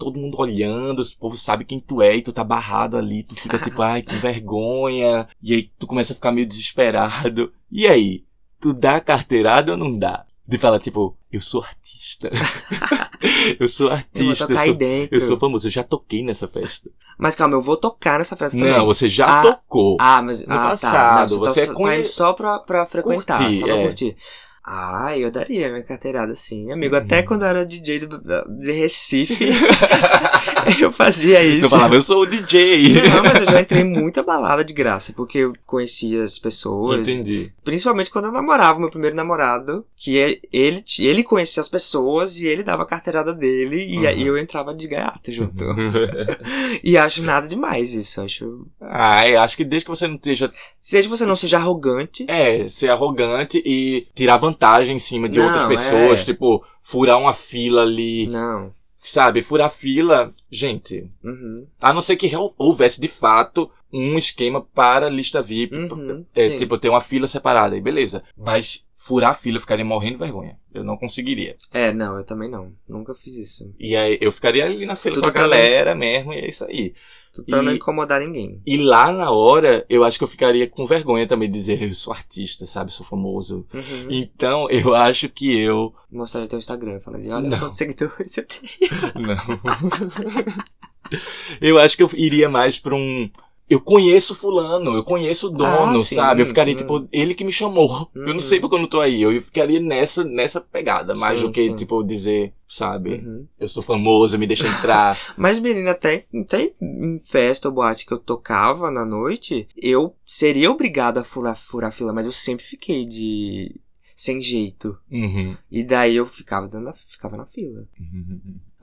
todo mundo olhando, o povo sabe quem tu é e tu tá barrado ali, tu fica tipo, ai, que vergonha. E aí tu começa a ficar meio desesperado. E aí, tu dá carteirada ou não dá? De falar tipo, eu sou artista. eu sou Eu vou artista, eu tocar aí sou, dentro. eu sou famoso, eu já toquei nessa festa. Mas calma, eu vou tocar nessa festa também. Não, você já Ah, tocou. Ah, mas No ah, passado, tá. Não, você tá, conhe- tá indo só pra, pra frequentar, Curtir, só pra é. curtir. Ah, eu daria minha carteirada sim, amigo. Uhum. Até quando eu era DJ do, de Recife, eu fazia isso. Eu falava, eu sou o DJ. Não, mas eu já entrei muita balada de graça, porque eu conhecia as pessoas. Entendi. Principalmente quando eu namorava, meu primeiro namorado, que é- ele, ele conhecia as pessoas e ele dava a carteirada dele, e Uhum. aí eu entrava de gaiato junto. e acho nada demais isso, acho. ah, eu acho que desde que você não esteja Seja você não seja arrogante, É, ser arrogante e tirar vantagem em cima de Não, outras pessoas, é. tipo, furar uma fila ali, não. sabe? Furar fila, gente, Uhum. a não ser que hou- houvesse de fato um esquema para lista VIP, Uhum, é, tipo, ter uma fila separada, aí beleza. Mas furar a fila eu ficaria morrendo de vergonha. Eu não conseguiria. É, não, eu também não. Nunca fiz isso. E aí eu ficaria ali na fila Tudo com a galera mesmo, e é isso aí. Pra não E- incomodar ninguém. E lá na hora, eu acho que eu ficaria com vergonha também de dizer eu sou artista, sabe? Sou famoso. Uhum. Então, eu acho que eu Mostrar teu Instagram, falaria, olha Não. quantos seguidores você tem. Não. eu acho que eu iria mais pra um. Eu conheço fulano, eu conheço o dono, Ah, sim, sabe? Eu ficaria sim. tipo, ele que me chamou. Eu não Uhum. sei porque eu não tô aí. Eu ficaria nessa, nessa pegada, mais Sim, do que, tipo, dizer, sabe? Uhum. Eu sou famoso, me deixa entrar. Mas, menina, até, até em festa ou boate que eu tocava na noite, eu seria obrigado a furar, furar fila, mas eu sempre fiquei de. sem jeito. Uhum. E daí eu ficava, dando ficava na fila.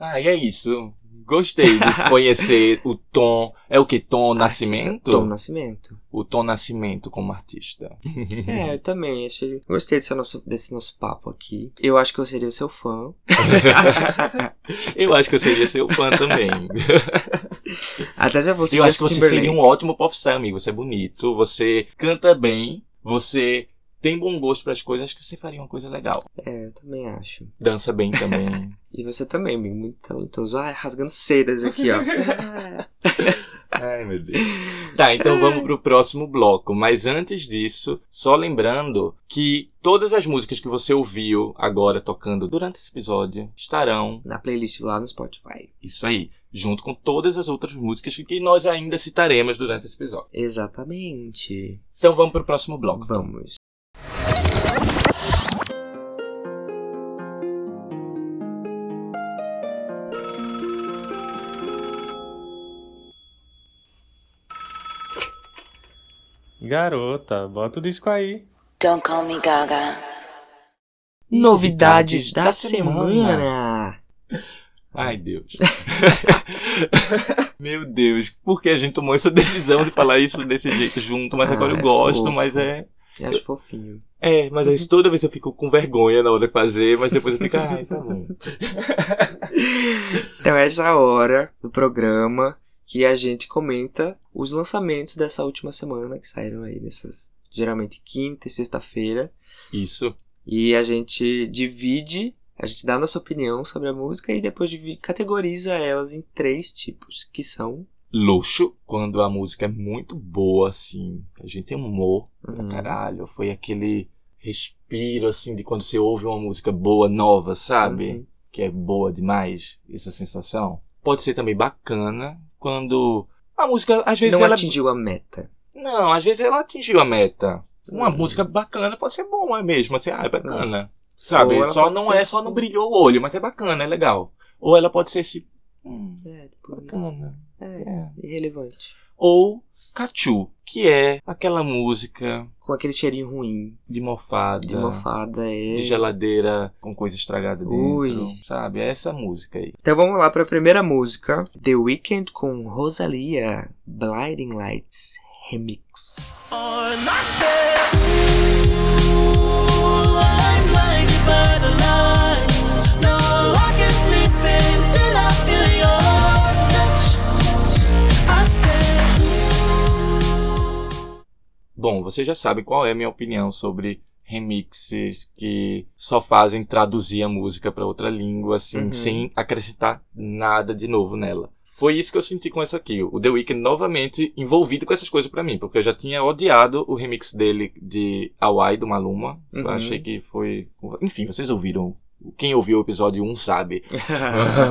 Ah, e é isso. Gostei de conhecer o Tom. É o que? Tom Nascimento? Tom Nascimento. O Tom Nascimento como artista. É, eu também achei. Gostei desse nosso, desse nosso papo aqui. Eu acho que eu seria o seu fã. eu acho que eu seria seu fã também. Até se eu fosse Eu acho que você Timberlake. seria um ótimo popstar, amigo. Você é bonito, você canta bem, você tem bom gosto para as coisas. Acho que você faria uma coisa legal. É, eu também acho. Dança bem também. E você também, amigo, muito talentoso. Ai, rasgando cedas aqui, ó. Ai, meu Deus. Tá, então vamos pro próximo bloco. Mas antes disso, só lembrando que todas as músicas que você ouviu agora tocando durante esse episódio estarão, Na playlist lá no Spotify. isso aí, junto com todas as outras músicas que nós ainda citaremos durante esse episódio. Exatamente. Então vamos pro próximo bloco. Vamos. Garota, bota o disco aí. Don't call me Gaga. Novidades da, da semana. Ai, Deus. Meu Deus, por que a gente tomou essa decisão de falar isso desse jeito junto? Mas agora Ah, eu é gosto, fofo. mas é. Eu acho fofinho. É, mas aí toda vez eu fico com vergonha na hora de fazer, mas depois eu fico, ai, tá bom. Então, essa é hora do programa que a gente comenta os lançamentos dessa última semana, que saíram aí nessas, geralmente, quinta e sexta-feira. Isso. E a gente divide, a gente dá a nossa opinião sobre a música e depois divi- categoriza elas em três tipos, que são... Luxo, quando a música é muito boa, assim, a gente amou pra Uhum. caralho. Foi aquele respiro, assim, de quando você ouve uma música boa, nova, sabe? Uhum. que é boa demais, essa sensação. Pode ser também bacana quando a música, às vezes Não ela atingiu a meta. não, às vezes ela atingiu a meta. Uma Hum. música bacana pode ser boa mesmo, assim, ah, é bacana. Sabe? Só não ser- é, só não brilhou o olho, mas é bacana, é legal. Ou ela pode ser esse, hum, É, tipo, bacana. é, É. irrelevante. Ou Cachu, que é aquela música Com aquele cheirinho ruim, de mofada, de mofada, é... de geladeira com coisa estragada dentro, Ui. sabe? É essa música aí. Então vamos lá para a primeira música, The Weeknd com Rosalia, Blinding Lights Remix. On myself. I'm blinded by the Bom, vocês já sabem qual é a minha opinião sobre remixes que só fazem traduzir a música para outra língua, assim, Uhum. sem acrescentar nada de novo nela. Foi isso que eu senti com essa aqui. O The Weeknd novamente envolvido com essas coisas pra mim, porque eu já tinha odiado o remix dele de Hawaii do Maluma. Eu Uhum. achei que foi. Enfim, vocês ouviram. Quem ouviu o episódio 1 sabe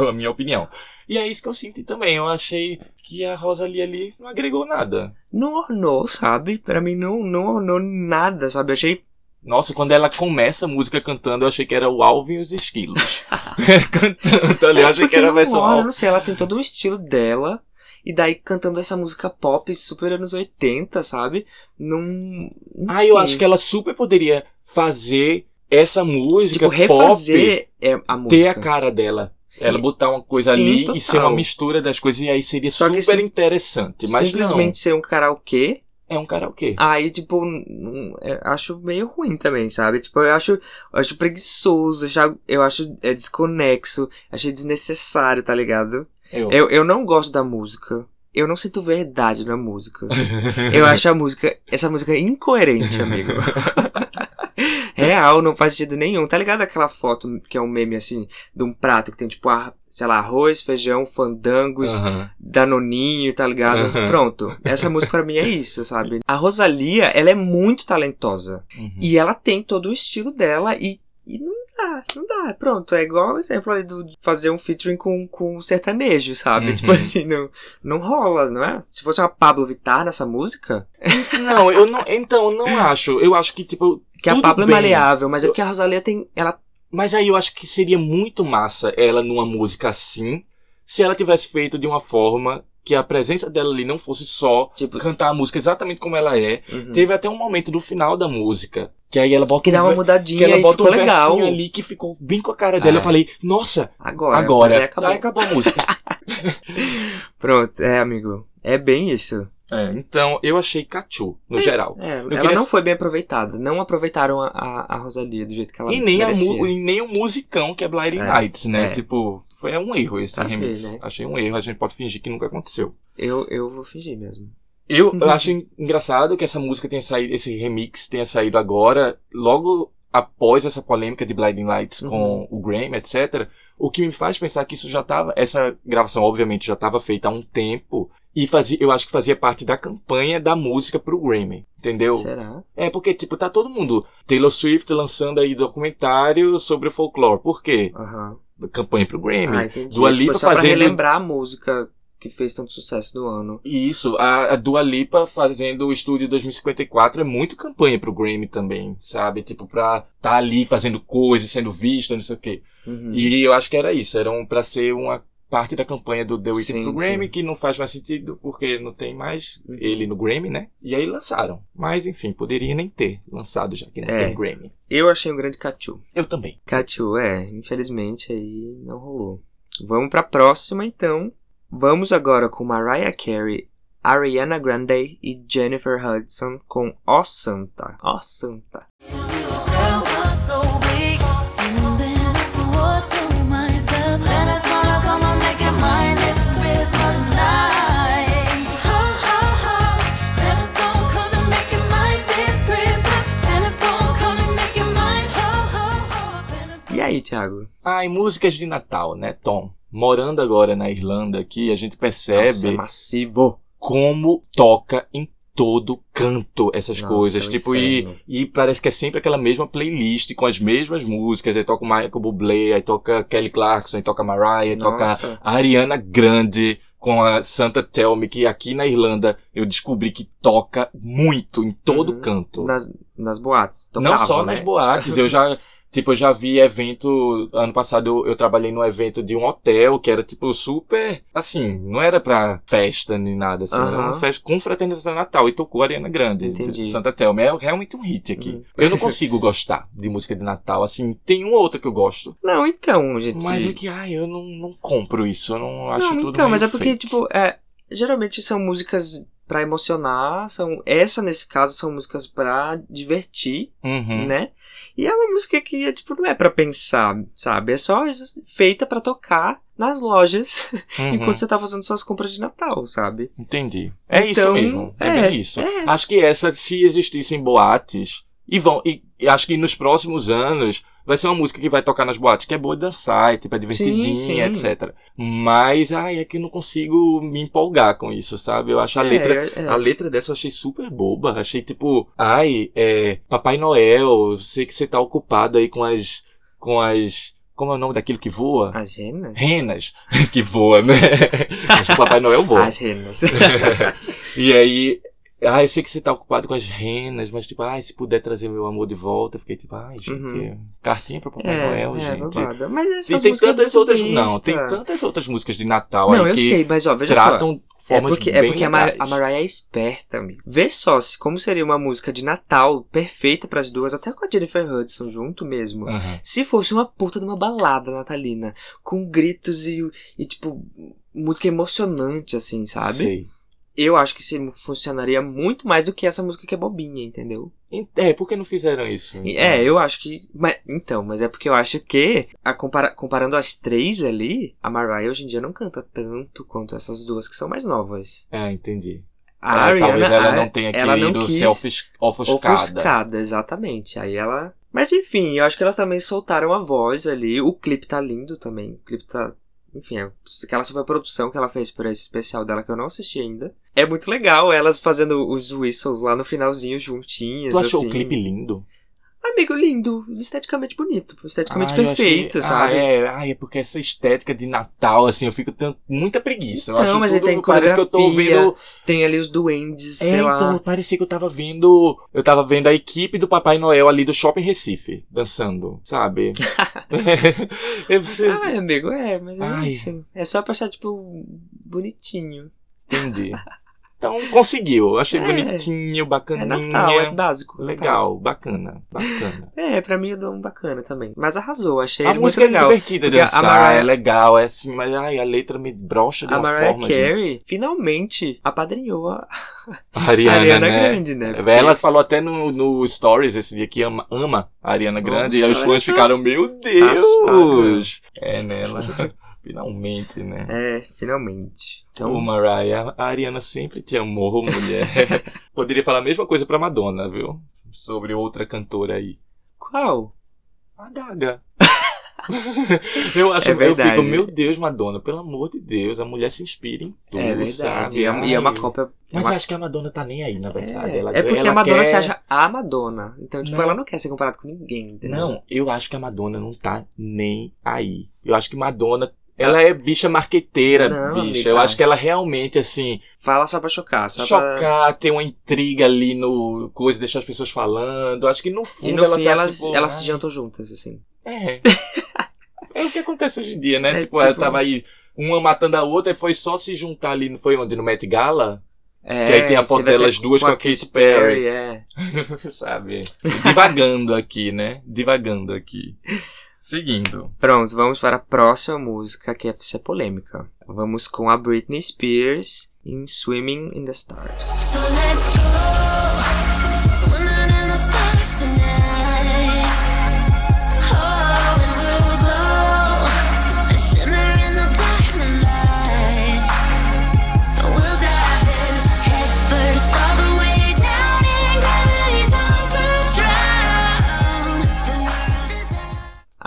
a minha opinião. E é isso que eu senti também. Eu achei que a Rosalie ali não agregou nada. não ornou, sabe? Pra mim não, não ornou nada, sabe? Eu achei Nossa, quando ela começa a música cantando, eu achei que era o Alvin e os Esquilos. cantando ali, eu achei Porque que era a não versão não sei, ela tem todo o estilo dela. E daí cantando essa música pop super anos 80, sabe? Num. Ah, eu acho que ela super poderia fazer essa música Tipo, pop refazer é, a música. ter a cara dela. Ela E- botar uma coisa Sim, ali total. e ser uma mistura das coisas, e aí seria Só super se- interessante. Mas Simplesmente ser um karaokê. não, é um karaokê. Aí, tipo, é, acho meio ruim também, sabe? Tipo, eu acho, eu acho preguiçoso, já, eu acho é, desconexo, achei desnecessário, tá ligado? Eu. Eu, eu não gosto da música. Eu não sinto verdade na música. Eu acho a música, essa música incoerente, amigo. Real, não faz sentido nenhum. Tá ligado aquela foto que é um meme assim, de um prato que tem tipo, ar- sei lá, arroz, feijão, fandangos, Aham. danoninho, tá ligado? Uhum. Pronto. Essa música pra mim é isso, sabe? A Rosalia, ela é muito talentosa. Uhum. E ela tem todo o estilo dela e, e não dá, não dá. Pronto, é igual o exemplo ali do de fazer um featuring com, com sertanejo, sabe? Uhum. Tipo assim, não, não rola, não é? Se fosse uma Pablo Vittar nessa música, Não, eu não. Então, eu não acho. Eu acho que, tipo. Que a tudo Pablo é bem. maleável, mas é porque a Rosalia tem. Ela Mas aí eu acho que seria muito massa ela numa música assim, se ela tivesse feito de uma forma que a presença dela ali não fosse só Tipo- cantar a música exatamente como ela é. Uhum. Teve até um momento do final da música que aí ela bota que dá um uma mudadinha que ela bota um legal. ali que ficou bem com a cara dela. É. Eu falei, nossa, Agora, agora. aí acabou. Aí acabou a música. Pronto, é, amigo. É bem isso. É, então eu achei cachu, no geral. É, ela queria- não foi bem aproveitada. Não aproveitaram a, a, a Rosalia do jeito que ela E nem, merecia. e nem o musicão que é Blinding É, Lights, né? é. Tipo, foi um erro esse remix. né? Achei um erro, a gente pode fingir que nunca aconteceu. Eu, eu vou fingir mesmo. Eu, Uhum. eu acho engraçado que essa música tenha saído, esse remix tenha saído agora, logo após essa polêmica de Blinding Lights Uhum. com o Grammy, etc. O que me faz pensar que isso já tava, essa gravação obviamente já estava feita há um tempo e fazia, eu acho que fazia parte da campanha da música pro Grammy, entendeu? Será? É porque tipo tá todo mundo Taylor Swift lançando aí documentário sobre o folclore. Por quê? Aham. Campanha pro Grammy. Ah, entendi. Dua Tipo, Lipa só pra fazendo- relembrar a música que fez tanto sucesso do ano. Isso, a, a Dua Lipa fazendo o estúdio 2054 é muito campanha pro Grammy também, sabe? Tipo, pra tá ali fazendo coisas, sendo vista, não sei o quê. Uhum. E eu acho que era isso, era um, pra ser uma parte da campanha do The Weeknd pro Grammy, sim. que não faz mais sentido, porque não tem mais Uhum. ele no Grammy, né? E aí lançaram. Mas, enfim, poderia nem ter lançado, já que não É. tem Grammy. Eu achei um grande cachu. Eu também. Cachu, é. Infelizmente aí não rolou. Vamos pra próxima, então. Vamos agora com Mariah Carey, Ariana Grande e Jennifer Hudson com Ó Santa. Ó Santa. E aí, Thiago? Ai, músicas de Natal, né, Tom? Morando agora na Irlanda aqui, a gente percebe Nossa, é massivo. como toca em todo canto essas Nossa, coisas. é um tipo, e, inferno. e parece que é sempre aquela mesma playlist com as mesmas músicas. Aí toca o Michael Bublé, aí toca Kelly Clarkson, aí toca Mariah, aí toca a Ariana Grande com a Santa Tell Me, que aqui na Irlanda eu descobri que toca muito em todo Uhum. canto. Nas, nas boates. Não tocava, só né? nas boates, eu já, tipo, eu já vi evento, ano passado eu, eu trabalhei num evento de um hotel que era, tipo, super, assim, não era pra festa nem nada, assim, era uma festa com fraternização de Natal e tocou Ariana Grande, Entendi. de Santa Thelma, é realmente um hit aqui. Uhum. Eu não consigo gostar de música de Natal, assim, tem uma ou outra que eu gosto, Não, então, gente. mas é que, ai, eu não, não compro isso, eu não acho não, tudo então, mas é porque, fake. tipo, é, geralmente são músicas pra emocionar, são essa nesse caso são músicas pra divertir, Uhum. né? E é uma música que tipo não é pra pensar, sabe? É só feita pra tocar nas lojas Uhum. enquanto você tá fazendo suas compras de Natal, sabe? Entendi. É Então, isso mesmo. É, é, bem isso. é. Acho que essa, se existissem boates, e vão, e, e acho que nos próximos anos vai ser uma música que vai tocar nas boates, que é boa de dançar, tipo, é divertidinha, sim. etc. Mas, ai, é que eu não consigo me empolgar com isso, sabe? Eu acho a É, letra. é, é. A letra dessa eu achei super boba. Achei tipo, ai, é. Papai Noel, sei que você tá ocupado aí com as. com as. Como é o nome daquilo que voa? As renas? Renas que voa, né? Acho que o Papai Noel voa. As renas. e aí, Ah, eu sei que você tá ocupado com as renas, mas tipo, ai, se puder trazer meu amor de volta, eu fiquei tipo, ai, gente, Uhum. cartinha pro Papai É, Noel, é, gente. babada. Mas essas tem músicas tantas é outras. besta. Não, tem tantas outras músicas de Natal Não, aí eu que sei, mas ó, veja só. tratam É formas porque, é porque a, Mar a Mariah é esperta, amigo. Vê só, se, como seria uma música de Natal perfeita pras duas, até com a Jennifer Hudson junto mesmo. Aham. Se fosse uma puta de uma balada natalina, com gritos e, e tipo, música emocionante, assim, sabe? Sei. Eu acho que se funcionaria muito mais do que essa música que é bobinha, entendeu? É, por que não fizeram isso? E- É, eu acho que. Mas, então, mas é porque eu acho que, a compara- comparando as três ali, a Mariah hoje em dia não canta tanto quanto essas duas que são mais novas. Ah, entendi. A Ah, Ariana, talvez ela não tenha ela não querido quis ser ofus- ofuscada. ofuscada, exatamente. Aí ela. Mas enfim, eu acho que elas também soltaram a voz ali. O clipe tá lindo também. O clipe tá. Enfim, é aquela superprodução que ela fez por esse especial dela que eu não assisti ainda. É muito legal elas fazendo os whistles lá no finalzinho juntinhas. Tu achou assim. o clipe lindo? Amigo lindo, esteticamente bonito, esteticamente eu achei- perfeito, Ah, sabe? é, ah, é porque essa estética de Natal, assim, eu fico tendo muita preguiça. Eu Não, mas ele tudo, tem parece que eu tô vendo Tem ali os duendes, É, sei então, lá. parecia que eu tava vendo. Eu tava vendo a equipe do Papai Noel ali do Shopping Recife, dançando, sabe? você, Ai, amigo, é, mas é Ai. isso. É só pra achar, tipo, bonitinho. entendi. Então conseguiu, achei É. bonitinho, É bacaninha. Natal, é básico. Legal, bacana, bacana. É, pra mim é um bacana também. Mas arrasou, achei a ele muito música é legal. divertida de a dançar, Mariah- é legal, é assim, mas ai, a letra me brocha de A uma Mariah forma. gente. Carey finalmente apadrinhou a A Ariana, Ariana né? Grande, né? Porque- Ela falou até no, no Stories esse dia que ama, ama a Ariana Grande Nossa, e os fãs ficaram, meu Deus! É nela. Finalmente, né? É, finalmente. Então, Ô Mariah, a Ariana sempre te amou, mulher. Poderia falar a mesma coisa pra Madonna, viu? Sobre outra cantora aí. qual? A Gaga. eu acho É eu verdade. fico, meu Deus, Madonna, pelo amor de Deus, a mulher se inspira em tudo, é verdade. E é, e é uma Ai. cópia. Mas é uma- acho que a Madonna tá nem aí, na verdade. É, Ela, é porque a Madonna quer... se acha a Madonna. Então, tipo, Não. ela não quer ser comparada com ninguém, entendeu? Não, eu acho que a Madonna não tá nem aí. Eu acho que Madonna. Ela é bicha marqueteira, Não, bicha. amiga, eu acho que ela realmente, assim, Fala só pra chocar, só pra... chocar, ter uma intriga ali no coisa, deixar as pessoas falando. Acho que no fundo E no ela fim tá, elas, tipo, elas ai, se jantam juntas, assim. É. é o que acontece hoje em dia, né? É, tipo, ela tipo- tava aí, uma matando a outra e foi só se juntar ali, não foi onde? No Met Gala? É, Que aí tem a foto delas duas com a Katy Perry. é. Sabe? Divagando aqui, né? Divagando aqui. Seguindo. Pronto, vamos para a próxima música, que é ser polêmica. Vamos com a Britney Spears em Swimming in the Stars. So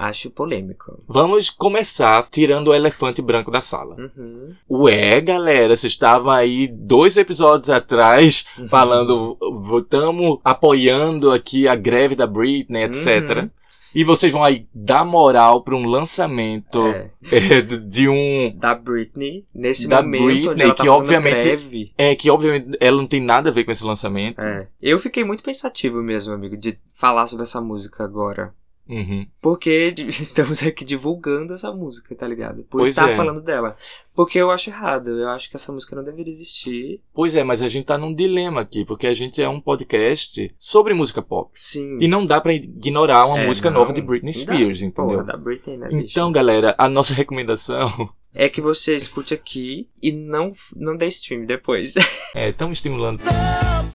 Acho polêmico. Vamos começar tirando o elefante branco da sala. Uhum. Ué, galera, vocês estavam aí dois episódios atrás falando, estamos apoiando aqui a greve da Britney, etc. Uhum. E vocês vão aí dar moral para um lançamento É, é, de- um. da Britney, nesse Da momento Britney, ela tá que obviamente- greve. É que obviamente ela não tem nada a ver com esse lançamento. É. Eu fiquei muito pensativo mesmo, amigo, de falar sobre essa música agora. Uhum. Porque estamos aqui divulgando essa música, tá ligado? Por Pois estar é. falando dela. Porque eu acho errado. Eu acho que essa música não deveria existir. Pois é, mas a gente tá num dilema aqui, porque a gente é um podcast sobre música pop. Sim. E não dá pra ignorar uma É, música não. nova de Britney Não dá. Spears, entendeu? Porra, da Britney, né, bicho? Então, galera, a nossa recomendação É que você escute aqui e não, não dê stream depois. é, estamos estimulando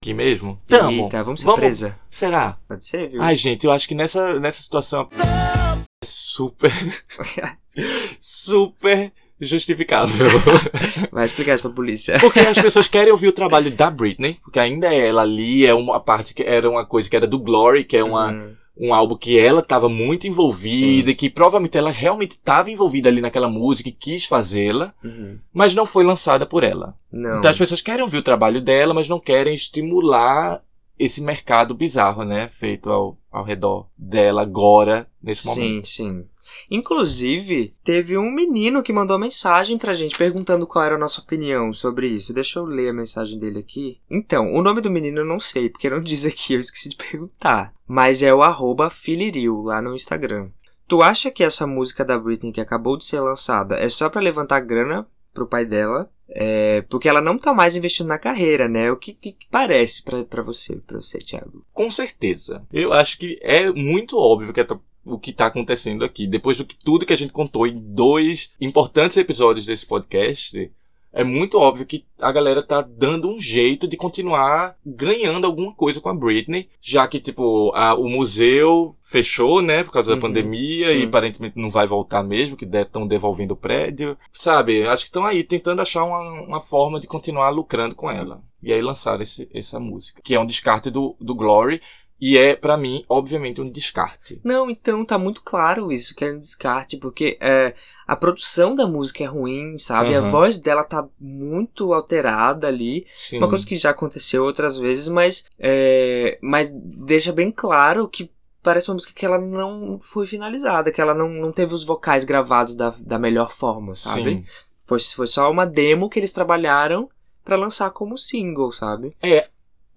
aqui mesmo? Tamo. Eita, vamos ser Vamos- presa. Será? Pode ser, viu? Ai, gente, eu acho que nessa, nessa situação é super, super justificável. Vai explicar isso pra polícia. Porque as pessoas querem ouvir o trabalho da Britney, porque ainda é ela ali, é uma parte que era uma coisa que era do Glory, que é uma, Hum, um álbum que ela estava muito envolvida, e que provavelmente ela realmente estava envolvida ali naquela música e quis fazê-la, uhum. mas não foi lançada por ela. Não. Então as pessoas querem ouvir o trabalho dela, mas não querem estimular esse mercado bizarro, né? Feito ao, ao redor dela agora, nesse momento. Sim, sim. Inclusive, teve um menino que mandou mensagem pra gente perguntando qual era a nossa opinião sobre isso. Deixa eu ler a mensagem dele aqui. Então, o nome do menino eu não sei, porque não diz aqui, eu esqueci de perguntar. Mas é o arroba Filiril lá no Instagram. Tu acha que essa música da Britney que acabou de ser lançada é só pra levantar grana pro pai dela? É, porque ela não tá mais investindo na carreira, né? O que, que parece pra você, pra você, Thiago? Com certeza. Eu acho que é muito óbvio que o que tá acontecendo aqui. Depois do que tudo que a gente contou em dois importantes episódios desse podcast, é muito óbvio que a galera tá dando um jeito de continuar ganhando alguma coisa com a Britney, já que, tipo, a- o museu fechou, né, por causa da Uhum, pandemia sim. e aparentemente não vai voltar mesmo, que estão devolvendo o prédio. Sabe, acho que estão aí tentando achar uma, uma forma de continuar lucrando com ela. E aí lançaram esse- essa música, que é um descarte do, do Glory, e é, pra mim, obviamente, um descarte. Não, então tá muito claro isso, que é um descarte, porque é, a produção da música é ruim, sabe? A Aham. voz dela tá muito alterada ali. Sim. Uma coisa que já aconteceu outras vezes, mas, é, mas deixa bem claro que parece uma música que ela não foi finalizada, que ela não, não teve os vocais gravados da, da melhor forma, sabe? Sim. Foi, foi só uma demo que eles trabalharam pra lançar como single, sabe?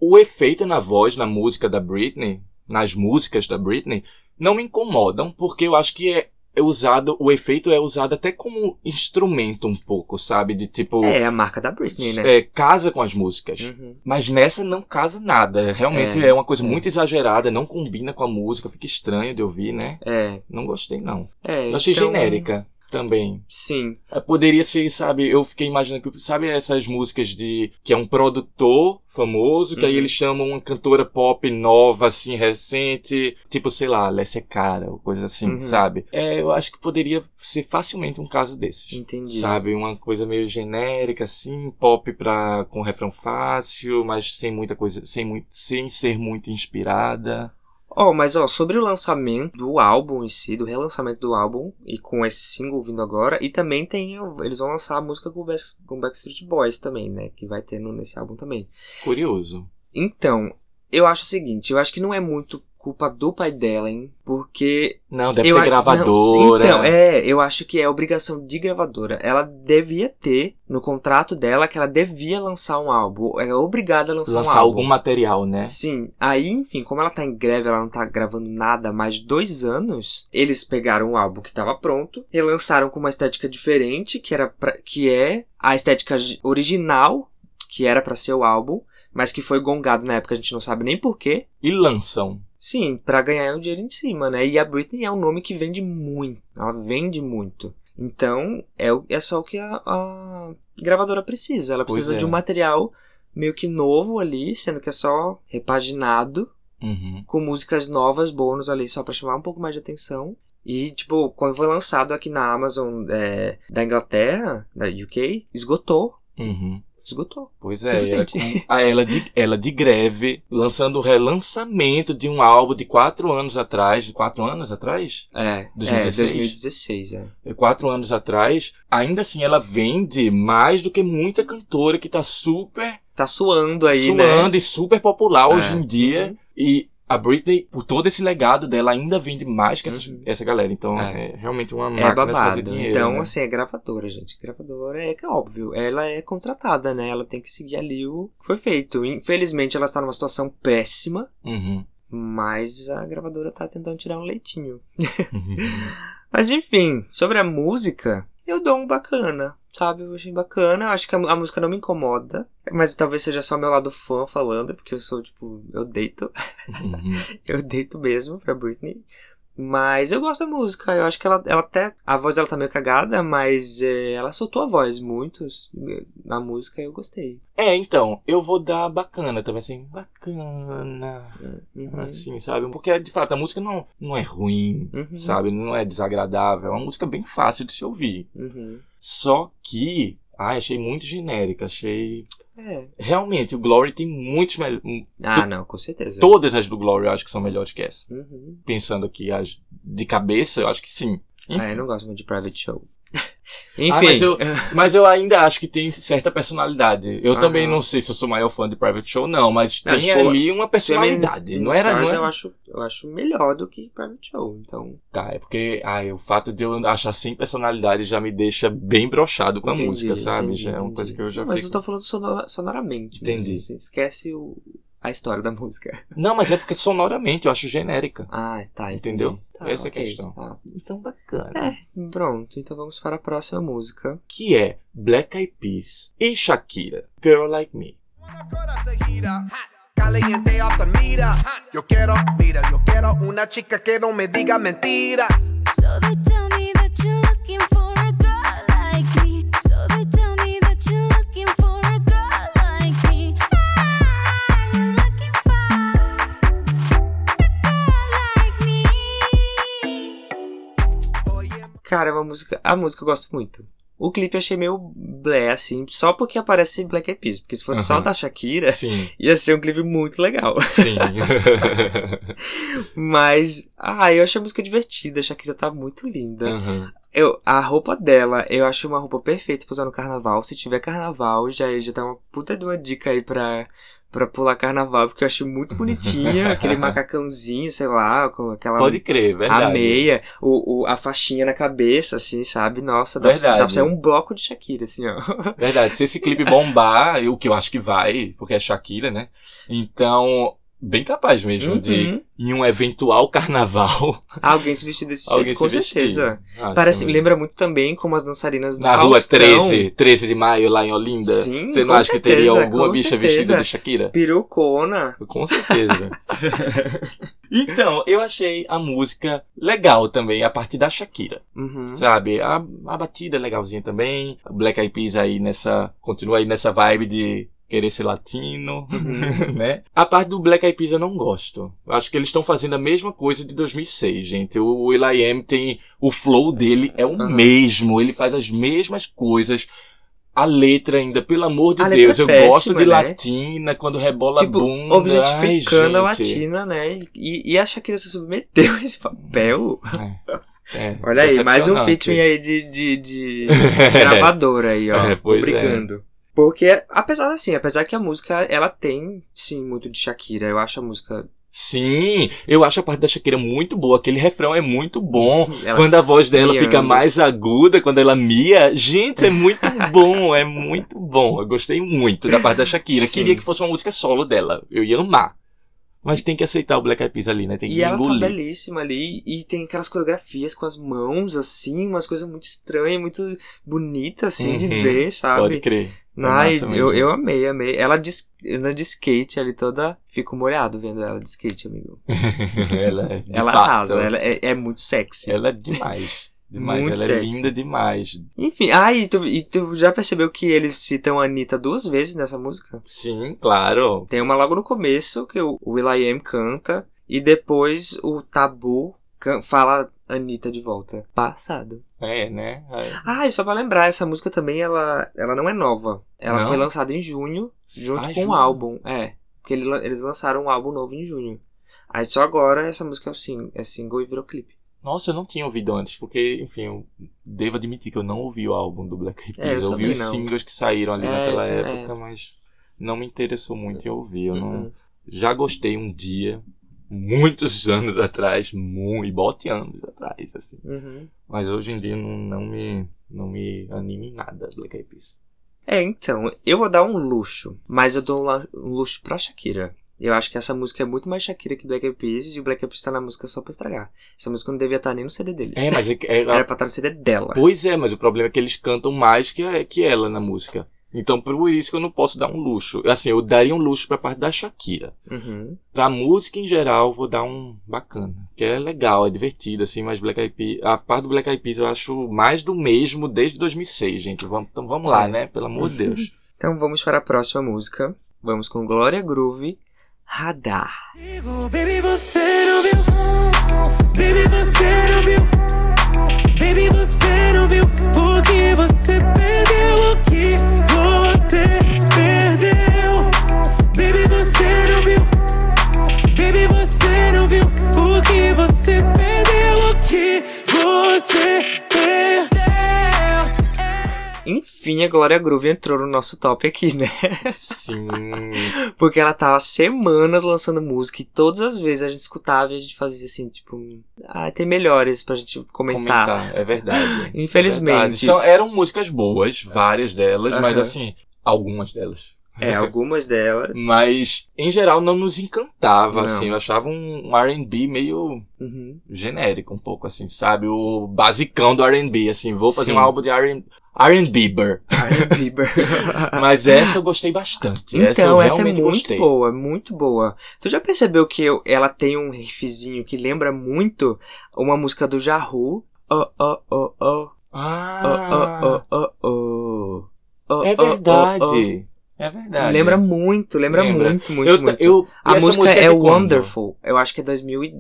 O efeito na voz, na música da Britney, nas músicas da Britney, não me incomodam, porque eu acho que é, é usado, o efeito é usado até como instrumento um pouco, sabe? De tipo, É a marca da Britney, né? é, casa com as músicas. Uhum. Mas nessa não casa nada. Realmente É, é, uma coisa é. muito exagerada, não combina com a música, fica estranho de ouvir, né? É, Não gostei, não. é. Eu achei então, genérica também. Sim. É, Poderia ser, sabe, eu fiquei imaginando que, sabe essas músicas de, que é um produtor famoso, que aí Uhum. eles chamam uma cantora pop nova, assim, recente, tipo, sei lá, Alessia Cara, ou coisa assim, Uhum. sabe? É, eu acho que poderia ser facilmente um caso desses. Entendi. Sabe, uma coisa meio genérica, assim, pop pra, com refrão fácil, mas sem muita coisa, sem, muito, sem ser muito inspirada. Ó, mas ó, sobre o lançamento do álbum em si, do relançamento do álbum, e com esse single vindo agora, e também tem. Eles vão lançar a música com o Back- com o Backstreet Boys também, né? Que vai ter no- nesse álbum também. Curioso. Então, eu acho o seguinte, eu acho que não é muito culpa do pai dela, hein? Porque. Não, deve eu ter gravadora. Não, então, é, eu acho que é obrigação de gravadora. Ela devia ter no contrato dela que ela devia lançar um álbum. É obrigada a lançar, um Lançar álbum. algum material, né? Sim, aí, enfim, como ela tá em greve, ela não tá gravando nada há mais de dois anos, eles pegaram o álbum que tava pronto, relançaram com uma estética diferente, que era pra- que é a estética gi- original, que era pra ser o álbum, mas que foi gongado na época, a gente não sabe nem porquê. E lançam. Sim, pra ganhar o dinheiro em cima, né? E a Britney é um nome que vende muito, ela vende muito. Então, é, é só o que a, a gravadora precisa. Ela precisa é. de um material meio que novo ali, sendo que é só repaginado Uhum. com músicas novas, bônus ali, só pra chamar um pouco mais de atenção. E, tipo, quando foi lançado aqui na Amazon é, da Inglaterra, da UK, esgotou. Uhum. Esgotou. Pois é, Simplesmente. a ela de, ela de greve, lançando o relançamento de um álbum de quatro anos atrás. Quatro anos atrás? É, 2016? é 2016, é. É, Quatro anos atrás. Ainda assim, ela vende mais do que muita cantora que tá super Tá suando aí, né? suando e super popular É. hoje em dia. Uhum. E a Britney, por todo esse legado dela, ainda vende mais que essa, Uhum. essa galera. Então, É. é, realmente uma É máquina de fazer babado. dinheiro. então, né? assim, é gravadora, gente. Gravadora é que é óbvio. Ela é contratada, né? Ela tem que seguir ali o que foi feito. Infelizmente, ela está numa situação péssima. Uhum. Mas a gravadora tá tentando tirar um leitinho. Uhum. Mas enfim, sobre a música, eu dou um bacana, sabe? Eu achei bacana, eu acho que a, a música não me incomoda. Mas talvez seja só meu lado fã falando, porque eu sou, tipo, eu deito. Uhum. Eu deito mesmo pra Britney. Mas eu gosto da música, eu acho que ela, ela até. A voz dela tá meio cagada, mas é, ela soltou a voz muito na música eu gostei. É, então, eu vou dar bacana também, assim, bacana. Uhum. Assim, sabe? Porque, de fato, a música não, não é ruim, Uhum. sabe? Não é desagradável. É uma música bem fácil de se ouvir. Uhum. Só que, ai, achei muito genérica. Achei. É. Realmente, o Glory tem muitos melhores. Ah, não, com certeza. Todas as do Glory eu acho que são melhores que essa. Uhum. Pensando aqui as de cabeça, eu acho que sim. Enfim. Ah, eu não gosto muito de Private Show. Enfim. Ah, mas, eu, mas eu ainda acho que tem certa personalidade. Eu Aham. também não sei se eu sou maior fã de Private Show, não, mas Não, tem tipo, ali uma personalidade. Não era, não era... eu acho, eu acho melhor do que Private Show, então. Tá, é porque ai, o fato de eu achar sem personalidade já me deixa bem brochado com a música, sabe? entendi, já é uma entendi. coisa que eu já Não, Mas fico... eu tô falando sonora- sonoramente. mesmo, Entendi. assim, esquece o, a história da música. Não, mas é porque sonoramente eu acho genérica. Ah, tá. entendi. Entendeu? Tá, Essa é a questão. tá. Então bacana. É, pronto. Então vamos para a próxima música. Que é Black Eyed Peas e Shakira, Girl Like Me. Caliente hasta mira. Yo quiero, mira, yo quiero una chica que no me diga mentiras. So they tell Cara, é uma música. A música eu gosto muito. O clipe eu achei meio blé, assim, só porque aparece Black Eyed Peas. Porque se fosse só da Shakira, Sim, ia ser um clipe muito legal. sim. Mas, ah, eu achei a música divertida. A Shakira tá muito linda. Eu, a roupa dela, eu acho uma roupa perfeita pra usar no carnaval. Se tiver carnaval, já, já tá uma puta de uma dica aí pra, pra pular carnaval, porque eu achei muito bonitinha. aquele macacãozinho, sei lá, com aquela. Pode crer, verdade. A meia, o, o, a faixinha na cabeça, assim, sabe? Nossa, dá pra, Verdade. dá pra sair um bloco de Shakira, assim, ó. Verdade, se esse clipe bombar, o que eu acho que vai, porque é Shakira, né? Então, bem capaz mesmo de, Uhum. em um eventual carnaval, Alguém se vestir desse jeito, com certeza. Acho Parece, também. lembra muito também como as dançarinas do Na rua Faustão. 13, 13 de maio, lá em Olinda. Sim, Você não com acha que teria certeza, alguma bicha certeza. vestida de Shakira? Perucona. Com certeza. então, eu achei a música legal também, a partir da Shakira. Uhum. Sabe? A, a batida é legalzinha também. A Black Eyed Peas aí nessa. Continua aí nessa vibe de querer ser latino, né? A parte do Black Eyed Peas eu não gosto. Acho que eles estão fazendo a mesma coisa de 2006, gente. O Will.i.am tem... O flow dele é o Aham. mesmo. Ele faz as mesmas coisas. A letra ainda, pelo amor de A Deus, é eu péssima, gosto de né? latina quando rebola tipo, a bunda. objetificando a Ai, gente. latina, né? E, e a Shakira se submeteu a esse papel. É, Olha aí, mais um featuring aí de, de, de gravadora aí, ó. É, pois é. Porque, apesar assim, apesar que a música, ela tem, sim, muito de Shakira. Eu acho a música... Sim, eu acho a parte da Shakira muito boa. Aquele refrão é muito bom. Ela, Quando a voz dela miando. fica mais aguda, quando ela mia, gente, é muito bom, é muito bom. Eu gostei muito da parte da Shakira. Sim. Queria que fosse uma música solo dela. Eu ia amar. Mas tem que aceitar o Black Eyed Peas ali, né? Tem que E ela tá engolir. belíssima ali, e tem aquelas coreografias com as mãos, assim, umas coisas muito estranhas, muito bonitas, assim, de Uhum. ver, sabe? Pode crer. É Ai, eu, eu amei, amei. Ela de, anda de skate ali toda. Fico molhado vendo ela de skate, amigo. ela é, de ela fato, arrasa, ela é, é muito sexy. ela é demais. Demais, Muito ela é sexy. linda demais. Enfim, ah, e tu, e tu já percebeu que eles citam a Anitta duas vezes nessa música? Sim, claro. Tem uma logo no começo, que o Will.i.am canta, e depois o Tabu fala Anitta de volta. Passado. É, né? É. Ah, e só pra lembrar, essa música também, ela, ela não é nova. Ela Não? foi lançada em junho, junto Ah, com o álbum. É, porque ele- eles lançaram um álbum novo em junho. Aí só agora essa música é, o sing, é single e virou clipe. Nossa, eu não tinha ouvido antes, porque, enfim, eu devo admitir que eu não ouvi o álbum do Black Eyed É, Peas. eu eu ouvi os não. singles que saíram ali É, naquela também- época, mas não me interessou muito em ouvir. Eu não... Uhum. Já gostei um dia, muitos anos atrás, muito, e bote anos atrás, assim. Uhum. Mas hoje em dia não, não me não me anima em nada Black Eyed Peas. É, então, eu vou dar um luxo, mas eu dou um luxo pra Shakira. Eu acho que essa música é muito mais Shakira que Black Eyed Peas, e o Black Eyed Peas tá na música só pra estragar. Essa música não devia estar nem no CD deles. É, mas é, é- Era pra estar no CD dela. Pois é, mas o problema é que eles cantam mais que, a- que ela na música. Então por isso que eu não posso dar um luxo. Assim, eu daria um luxo pra parte da Shakira. Uhum. Pra música em geral, vou dar um bacana. Que é legal, é divertido, assim, mas Black Eyed Peas, a parte do Black Eyed Peas eu acho mais do mesmo desde 2006, gente. Vamos, então vamos lá, né? Pelo amor de Deus. Então vamos para a próxima música. Vamos com Glória Groove, Radar. Baby, você não viu? Baby, você não viu? Baby, você não viu? Você perdeu? Você perdeu? Baby, você não viu? Baby, você não viu? Você perdeu? O que você perdeu? Enfim, a Glória Groove entrou no nosso top aqui, né? Sim. Porque ela tava semanas lançando música e todas as vezes a gente escutava e a gente fazia assim, tipo, ah, tem melhores pra gente comentar. Comentar, é verdade. Infelizmente. É verdade. São- eram músicas boas, várias delas, mas Aham. assim, algumas delas. É, algumas delas. Mas, em geral, não nos encantava, Não. assim. Eu achava um R&B meio Uhum. genérico, um pouco, assim, sabe? O basicão do R&B, assim. Vou fazer Sim. um álbum de R&B. R&Bieber. Iron Bieber. Mas essa eu gostei bastante. essa eu Então, essa, é muito gostei. boa, muito boa. Tu já percebeu que eu- ela tem um riffzinho que lembra muito uma música do Jahu? Oh, oh, oh, oh, oh, Ah, oh, oh, oh, oh, é oh, oh, verdade. É oh. verdade. Lembra muito, lembra, Lembra. muito, muito, Eu, muito. eu, A essa música é é quando? Wonderful. Eu acho que é 2000 e-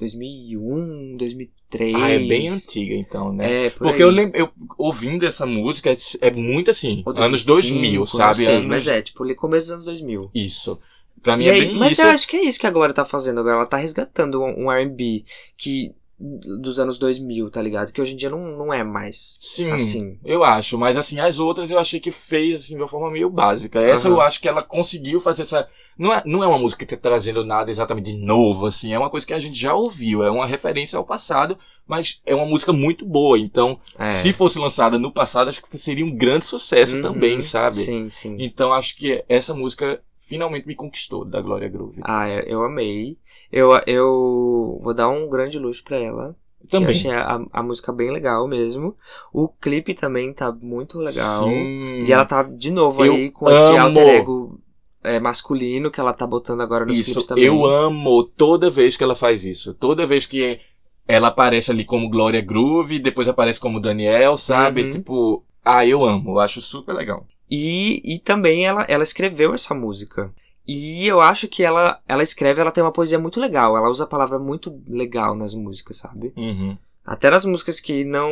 2001, 2003. Ah, é bem antiga, então, né? É, por Porque aí. eu lembro, eu ouvindo essa música, é muito assim, Ou anos 2005, 2000, não sabe? sei, anos... Mas é, tipo, começo dos anos 2000. Isso. Pra mim E é aí, bem mas isso. eu acho que é isso que a Glória tá fazendo agora. Ela tá resgatando um, um R&B que dos anos 2000, tá ligado? Que hoje em dia não, não é mais Sim, assim. eu acho. Mas assim, as outras eu achei que fez assim, de uma forma meio básica. Essa Aham. eu acho que ela conseguiu fazer essa... Não é, não é uma música que tá trazendo nada exatamente de novo, assim. É uma coisa que a gente já ouviu. É uma referência ao passado, mas é uma música muito boa. Então, É. se fosse lançada no passado, acho que seria um grande sucesso Uhum, também, sabe? Sim, sim. Então acho que essa música finalmente me conquistou da Glória Groove. Ah, eu, eu amei. Eu, eu vou dar um grande luxo pra ela. Eu também. achei a, a música bem legal mesmo. O clipe também tá muito legal. Sim. E ela tá de novo Eu aí com esse amo. alter ego é, masculino que ela tá botando agora nos Isso, clipes também. eu amo toda vez que ela faz isso. Toda vez que ela aparece ali como Glória Groove, depois aparece como Daniel, sabe? Uhum. Tipo, ah, eu amo, eu acho super legal. E, e também ela, ela escreveu essa música. E eu acho que ela, ela escreve, ela tem uma poesia muito legal. Ela usa a palavra muito legal nas músicas, sabe? Uhum. Até nas músicas que não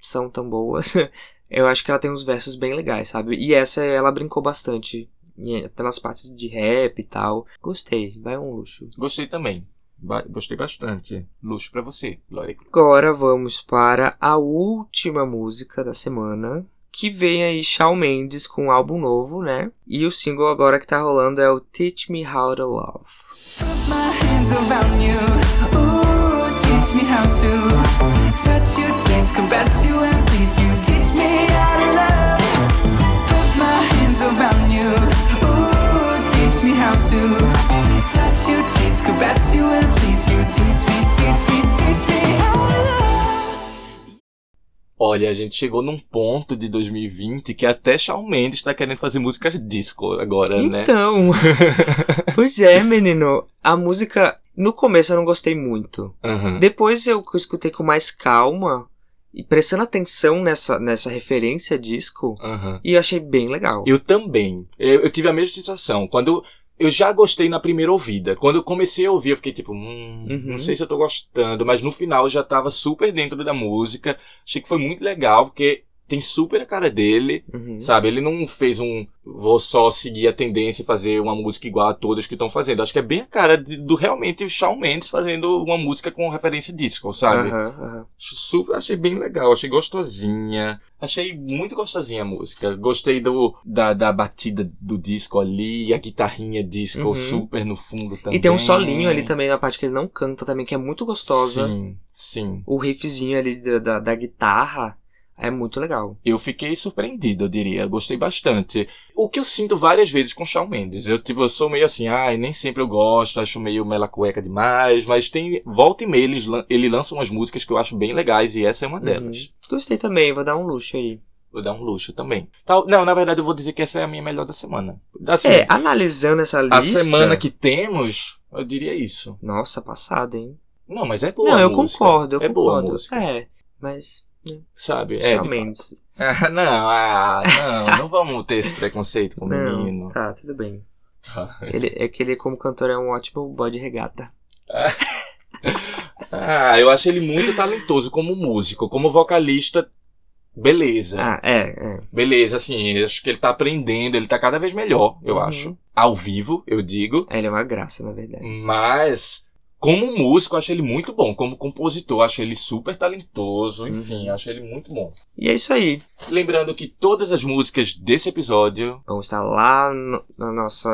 são tão boas, eu acho que ela tem uns versos bem legais, sabe? E essa ela brincou bastante. Até nas partes de rap e tal. Gostei, vai um luxo. Gostei também. Ba- Gostei bastante. Luxo pra você, Glória. Agora vamos para a última música da semana. Que vem aí Shawn Mendes com um álbum novo, né? E o single agora que tá rolando é o Teach Me How to Love. my hands around you. Ooh, teach me how to touch you, taste, caress you, and please you. Teach me how to love. Put my hands around teach me how to touch you, taste, caress you, and please you. Teach me, teach me, teach me how to love. Olha, a gente chegou num ponto de 2020 que até Shawn Mendes tá querendo fazer música disco agora, né? Então, pois é, menino. A música, no começo eu não gostei muito. Aham. Depois eu escutei com mais calma e prestando atenção nessa, nessa referência disco. Aham. E eu achei bem legal. Eu também. Eu, eu tive a mesma sensação. Quando eu já gostei na primeira ouvida. Quando eu comecei a ouvir, eu fiquei tipo, hum, Uhum. não sei se eu tô gostando, mas no final eu já tava super dentro da música. Achei que foi muito legal, porque tem super a cara dele, Uhum. sabe? Ele não fez um vou só seguir a tendência e fazer uma música igual a todas que estão fazendo. Acho que é bem a cara de- do realmente o Shawn Mendes fazendo uma música com referência disco, sabe? Aham, aham. Acho Super, achei bem legal, achei gostosinha. Achei muito gostosinha a música. Gostei do, da, da batida do disco ali, a guitarrinha disco Uhum. super no fundo também. E tem um solinho ali também na parte que ele não canta também, que é muito gostosa. Sim, sim. O riffzinho ali da, da, da guitarra é muito legal. Eu fiquei surpreendido, eu diria. Gostei bastante. O que eu sinto várias vezes com Shawn Mendes. Eu, tipo, eu sou meio assim, ai, nem sempre eu gosto, acho meio mela cueca demais, mas tem. Volta e meia eles ele lança umas músicas que eu acho bem legais e essa é uma delas. Uhum. Gostei também, vou dar um luxo aí. Vou dar um luxo também. Tal, não, na verdade eu vou dizer que essa é a minha melhor da semana. Assim, É, analisando essa lista. a semana que temos, eu diria isso. Nossa, passada, hein? Não, mas é boa não, eu música. concordo, eu é boa concordo. música. É, mas. Sabe? É, Shawn Mendes. Ah, não, ah, não, não vamos ter esse preconceito com o Não, menino. tá, tudo bem. Tá. Ele, é que ele, como cantor, é um ótimo bode regata. Ah, eu acho ele muito talentoso como músico, como vocalista, beleza. Ah, é, é. Beleza, assim, acho que ele tá aprendendo, ele tá cada vez melhor, eu Uhum. acho. Ao vivo, eu digo. Ele é uma graça, na verdade. Mas, como músico, eu acho ele muito bom. Como compositor, eu acho ele super talentoso. Enfim, Uhum. acho ele muito bom. E é isso aí. Lembrando que todas as músicas desse episódio, Vamos estar lá no- na nossa.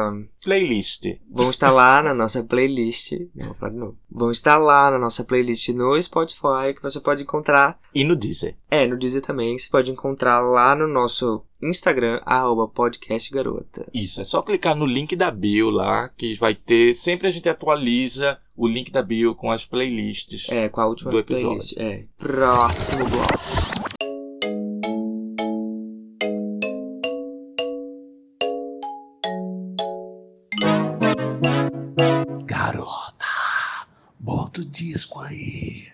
Playlist. Vão estar lá na nossa playlist. Não, vou falar de novo. Vão estar lá na nossa playlist no Spotify, que você pode encontrar. E no Deezer. É, no Deezer também. Você pode encontrar lá no nosso Instagram, arroba podcastgarota. Isso, é só clicar no link da bio lá, que vai ter. Sempre a gente atualiza o link da bio com as playlists. É, com a última Do episódio. playlist. É. Próximo bloco. Bota o disco aí.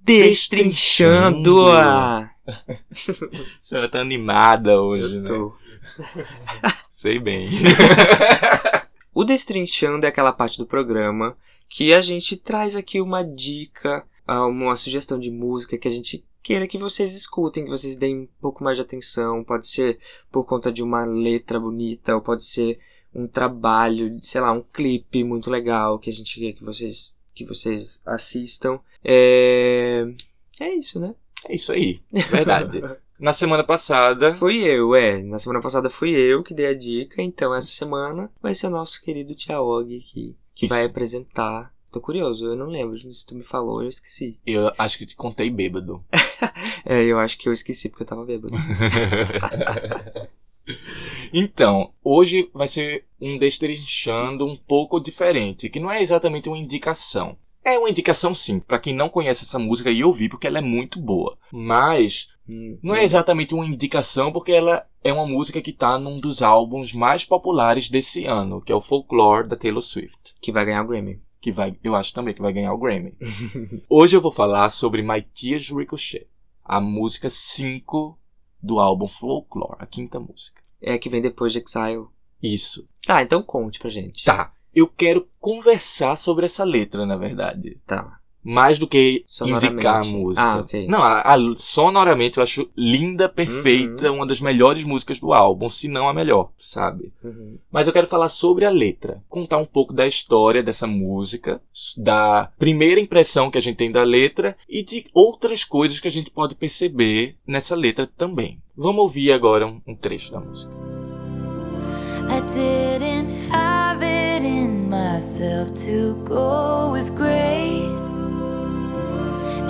Destrinchando a. A senhora tá animada hoje, né? Tô. Sei bem. O Destrinchando é aquela parte do programa que a gente traz aqui uma dica, ah, uma sugestão de música que a gente queira que vocês escutem, que vocês deem um pouco mais de atenção. Pode ser por conta de uma letra bonita, ou pode ser um trabalho, sei lá, um clipe muito legal que a gente quer que vocês, que vocês assistam. É... é isso, né? É isso aí, verdade. Na semana passada, Fui eu, é. Na semana passada fui eu que dei a dica, então essa semana vai ser o nosso querido Tiaog que, que Isso. vai apresentar. Tô curioso, eu não lembro se tu me falou, eu esqueci. eu acho que te contei bêbado. É, eu acho que eu esqueci porque eu tava bêbado. então, hoje vai ser um destrinchando um pouco diferente, que não é exatamente uma indicação. É uma indicação sim, pra quem não conhece essa música e ouvir, porque ela é muito boa. Mas Hum, não é exatamente uma indicação, porque ela é uma música que tá num dos álbuns mais populares desse ano, que é o Folklore da Taylor Swift. Que vai ganhar o Grammy. Que vai, eu acho também que vai ganhar o Grammy. Hoje eu vou falar sobre My Tears Ricochet, a música 5 do álbum Folklore, a quinta música. É a que vem depois de Exile. Isso. Tá, então conte pra gente. Tá. Eu quero conversar sobre essa letra, na verdade. Tá. Mais do que indicar a música. Ah, ok. Não, a, a- sonoramente eu acho linda, perfeita, uma das melhores músicas do álbum, se não a melhor, sabe? Uhum. Mas eu quero falar sobre a letra, contar um pouco da história dessa música, da primeira impressão que a gente tem da letra e de outras coisas que a gente pode perceber nessa letra também. Vamos ouvir agora um, um trecho da música. I didn't have it in myself to go with grace.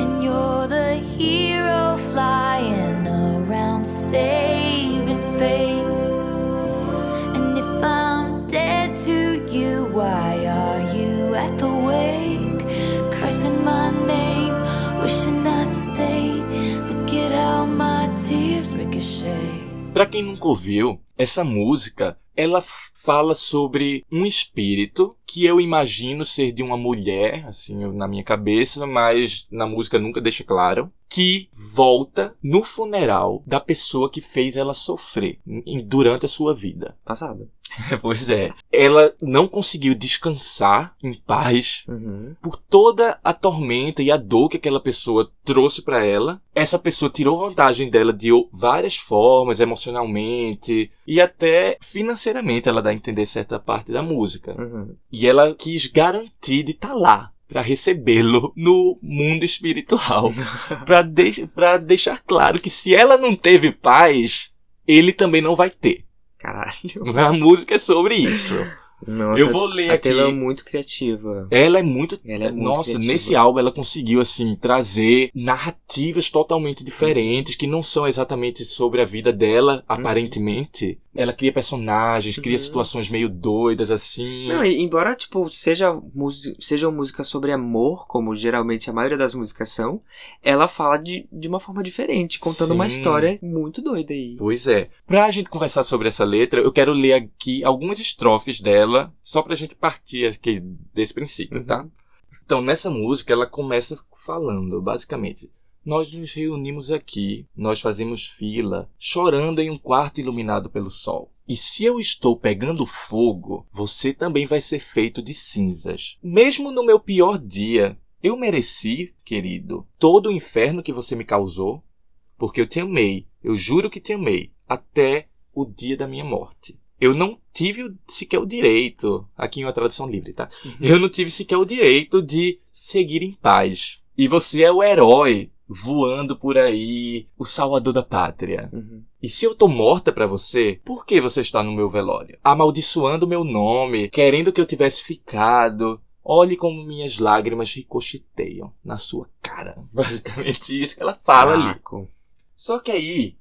And you're the hero flying around saving face. And if I'm dead to you, why are you at the wake? Cursing my name, wishing I stayed. Look at how my tears ricochet. Pra quem nunca ouviu, essa música, ela fala sobre um espírito que eu imagino ser de uma mulher, assim, na minha cabeça, mas na música nunca deixa claro, que volta no funeral da pessoa que fez ela sofrer durante a sua vida. Passado. pois é. Ela não conseguiu descansar em paz Uhum. por toda a tormenta e a dor que aquela pessoa trouxe pra ela. Essa pessoa tirou vantagem dela de várias formas, emocionalmente e até financeiramente, ela a entender certa parte da música. Uhum. E ela quis garantir de estar lá pra recebê-lo no mundo espiritual, Pra deix pra deixar claro que se ela não teve paz, ele também não vai ter. Caralho. A música é sobre isso. Nossa, Eu vou ler aqui. Taylor é muito criativa. Ela é muito. Ela é muito Nossa, criativa. nesse álbum ela conseguiu, assim, trazer narrativas totalmente diferentes, que não são exatamente sobre a vida dela, aparentemente. Ela cria personagens, cria Uhum. situações meio doidas, assim. Não, e embora, tipo, seja, música, seja uma música sobre amor, como geralmente a maioria das músicas são, ela fala de, de uma forma diferente, contando uma Sim. história muito doida aí. Pois é. Pra gente conversar sobre essa letra, eu quero ler aqui algumas estrofes dela, só pra gente partir aqui desse princípio, tá? Então, nessa música, ela começa falando, basicamente. Nós nos reunimos aqui, nós fazemos fila, chorando em um quarto iluminado pelo sol. E se eu estou pegando fogo, você também vai ser feito de cinzas. Mesmo no meu pior dia, eu mereci, querido, todo o inferno que você me causou, porque eu te amei, eu juro que te amei, até o dia da minha morte. eu não tive sequer o direito, aqui em uma tradução livre, tá? Eu não tive sequer o direito de seguir em paz. E você é o herói voando por aí, o salvador da pátria. Uhum. E se eu tô morta pra você, por que você está no meu velório? Amaldiçoando meu nome, querendo que eu tivesse ficado. Olhe como minhas lágrimas ricocheteiam na sua cara. Basicamente isso que ela fala ali. Caraca. Só que aí,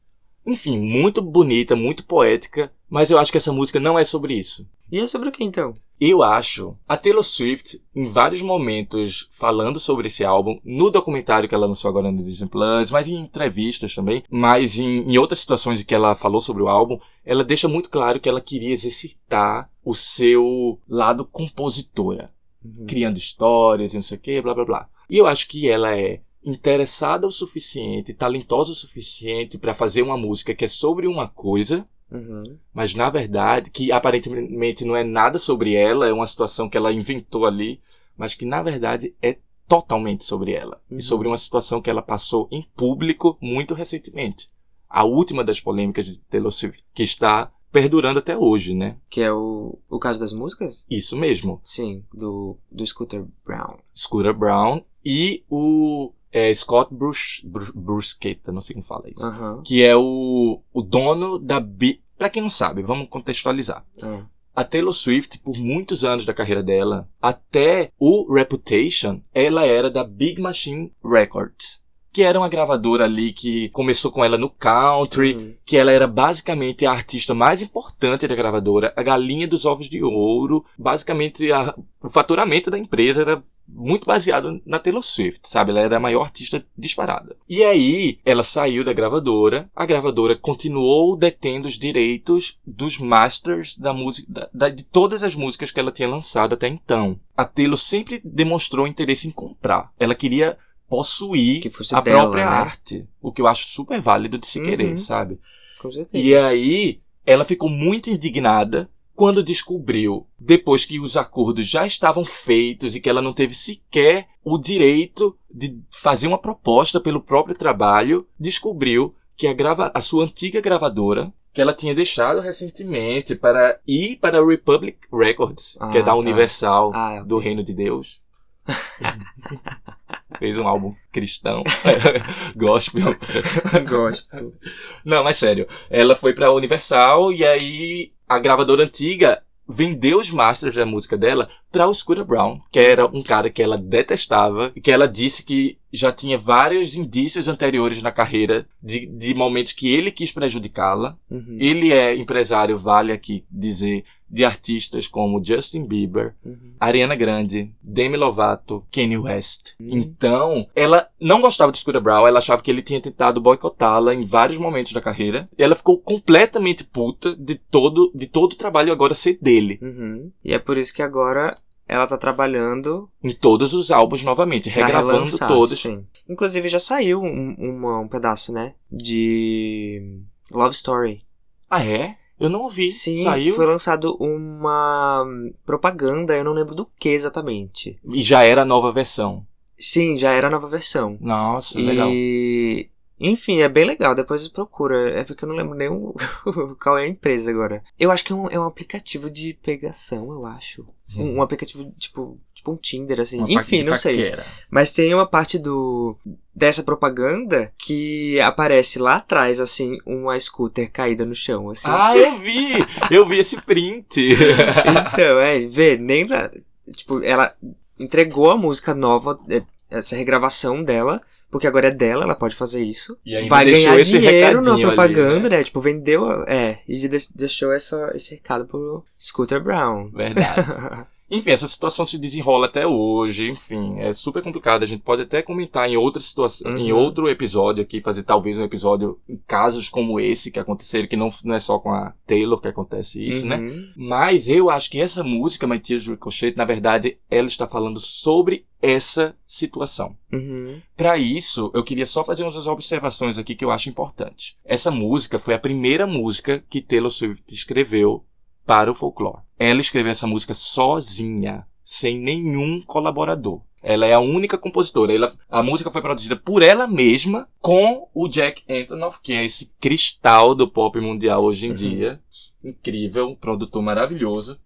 enfim, muito bonita, muito poética, mas eu acho que essa música não é sobre isso. E é sobre o que então? Eu acho a Taylor Swift, em vários momentos, falando sobre esse álbum, no documentário que ela lançou agora no Disney Plus, mas em entrevistas também, mas em, em outras situações em que ela falou sobre o álbum, ela deixa muito claro que ela queria exercitar o seu lado compositora Uhum. criando histórias e não sei o que, blá blá blá. E eu acho que ela é interessada o suficiente, talentosa o suficiente pra fazer uma música que é sobre uma coisa, Uhum. mas na verdade, que aparentemente não é nada sobre ela, é uma situação que ela inventou ali, mas que na verdade é totalmente sobre ela. Uhum. E sobre uma situação que ela passou em público muito recentemente. A última das polêmicas de Taylor Swift, que está perdurando até hoje, né? Que é o, o caso das músicas? Isso mesmo. Sim, do, do Scooter Brown. Scooter Brown e o é, Scott Brus, Brus, Brusqueta, não sei como fala isso. Aham. Que é o, o dono da Big... Pra quem não sabe, vamos contextualizar. Ah. A Taylor Swift, por muitos anos da carreira dela, até o Reputation, ela era da Big Machine Records. Que era uma gravadora ali que começou com ela no country, Uhum. que ela era basicamente a artista mais importante da gravadora, a galinha dos ovos de ouro. Basicamente, a- o faturamento da empresa era muito baseado na Taylor Swift, sabe? Ela era a maior artista disparada. E aí, ela saiu da gravadora, a gravadora continuou detendo os direitos dos masters da música, da- da- de todas as músicas que ela tinha lançado até então. A Taylor sempre demonstrou interesse em comprar. Ela queria possuir Que fosse a dela, própria né? arte. O que eu acho super válido de se Uhum. querer, sabe? Com certeza. E aí, ela ficou muito indignada quando descobriu, depois que os acordos já estavam feitos e que ela não teve sequer o direito de fazer uma proposta pelo próprio trabalho, descobriu que a, grava a sua antiga gravadora, que ela tinha deixado recentemente para ir para a Republic Records, que é Ah, da tá. Universal, Ah, do Reino de Deus. Fez um álbum cristão, gospel. Gospel. Não, mas sério. Ela foi pra Universal e aí a gravadora antiga vendeu os masters da música dela pra o Brown, que era um cara que ela detestava e que ela disse que já tinha vários indícios anteriores na carreira de, de momentos que ele quis prejudicá-la. Uhum. Ele é empresário, vale aqui dizer, de artistas como Justin Bieber, Uhum. Ariana Grande, Demi Lovato, Kanye West. Hum. Então, ela não gostava de Scooter Brown, ela achava que ele tinha tentado boicotá-la em vários momentos da carreira. E ela ficou completamente puta de todo, de todo o trabalho agora ser dele. Uhum. E é por isso que agora ela tá trabalhando Em todos os álbuns novamente, regravando relançar, todos. Sim. Inclusive já saiu um, uma- um pedaço, né? De Love Story. Ah, é? Eu não ouvi. Sim, Saiu foi lançado uma propaganda, eu não lembro do que exatamente. e já era a nova versão. Sim, já era a nova versão. Nossa, legal. E. Enfim, é bem legal. Depois procura. É porque eu não lembro nem o- qual é a empresa agora. Eu acho que é um, é um aplicativo de pegação, eu acho. Um, um aplicativo tipo. Tipo um Tinder, assim. Uhum. Uma Enfim, não sei. Mas tem uma parte do dessa propaganda que aparece lá atrás, assim, uma scooter caída no chão, assim. Ah, eu vi! Eu vi esse print. Então, é, vê, nem na, Tipo, ela entregou a música nova, é, essa regravação dela, porque agora é dela, ela pode fazer isso. E ainda Vai ganhar esse dinheiro na recadinho ali, propaganda, né? né? Tipo, vendeu. É, e de- deixou essa, esse recado pro Scooter Brown. Verdade. Enfim, essa situação se desenrola até hoje, enfim, é super complicado. A gente pode até comentar em outra situação, Uhum. em outro episódio aqui, fazer talvez um episódio em casos como esse que aconteceram, que não, não é só com a Taylor que acontece isso, né? Uhum. Mas eu acho que essa música, My Tears Ricochet, na verdade, ela está falando sobre essa situação. Uhum. Para isso, eu queria só fazer umas observações aqui que eu acho importantes. Essa música foi a primeira música que Taylor Swift escreveu para o folclore. Ela escreveu essa música sozinha, sem nenhum colaborador. Ela é a única compositora. Ela- a música foi produzida por ela mesma com o Jack Antonoff, que é esse cristal do pop mundial hoje em Uhum. dia. Incrível, um produtor maravilhoso.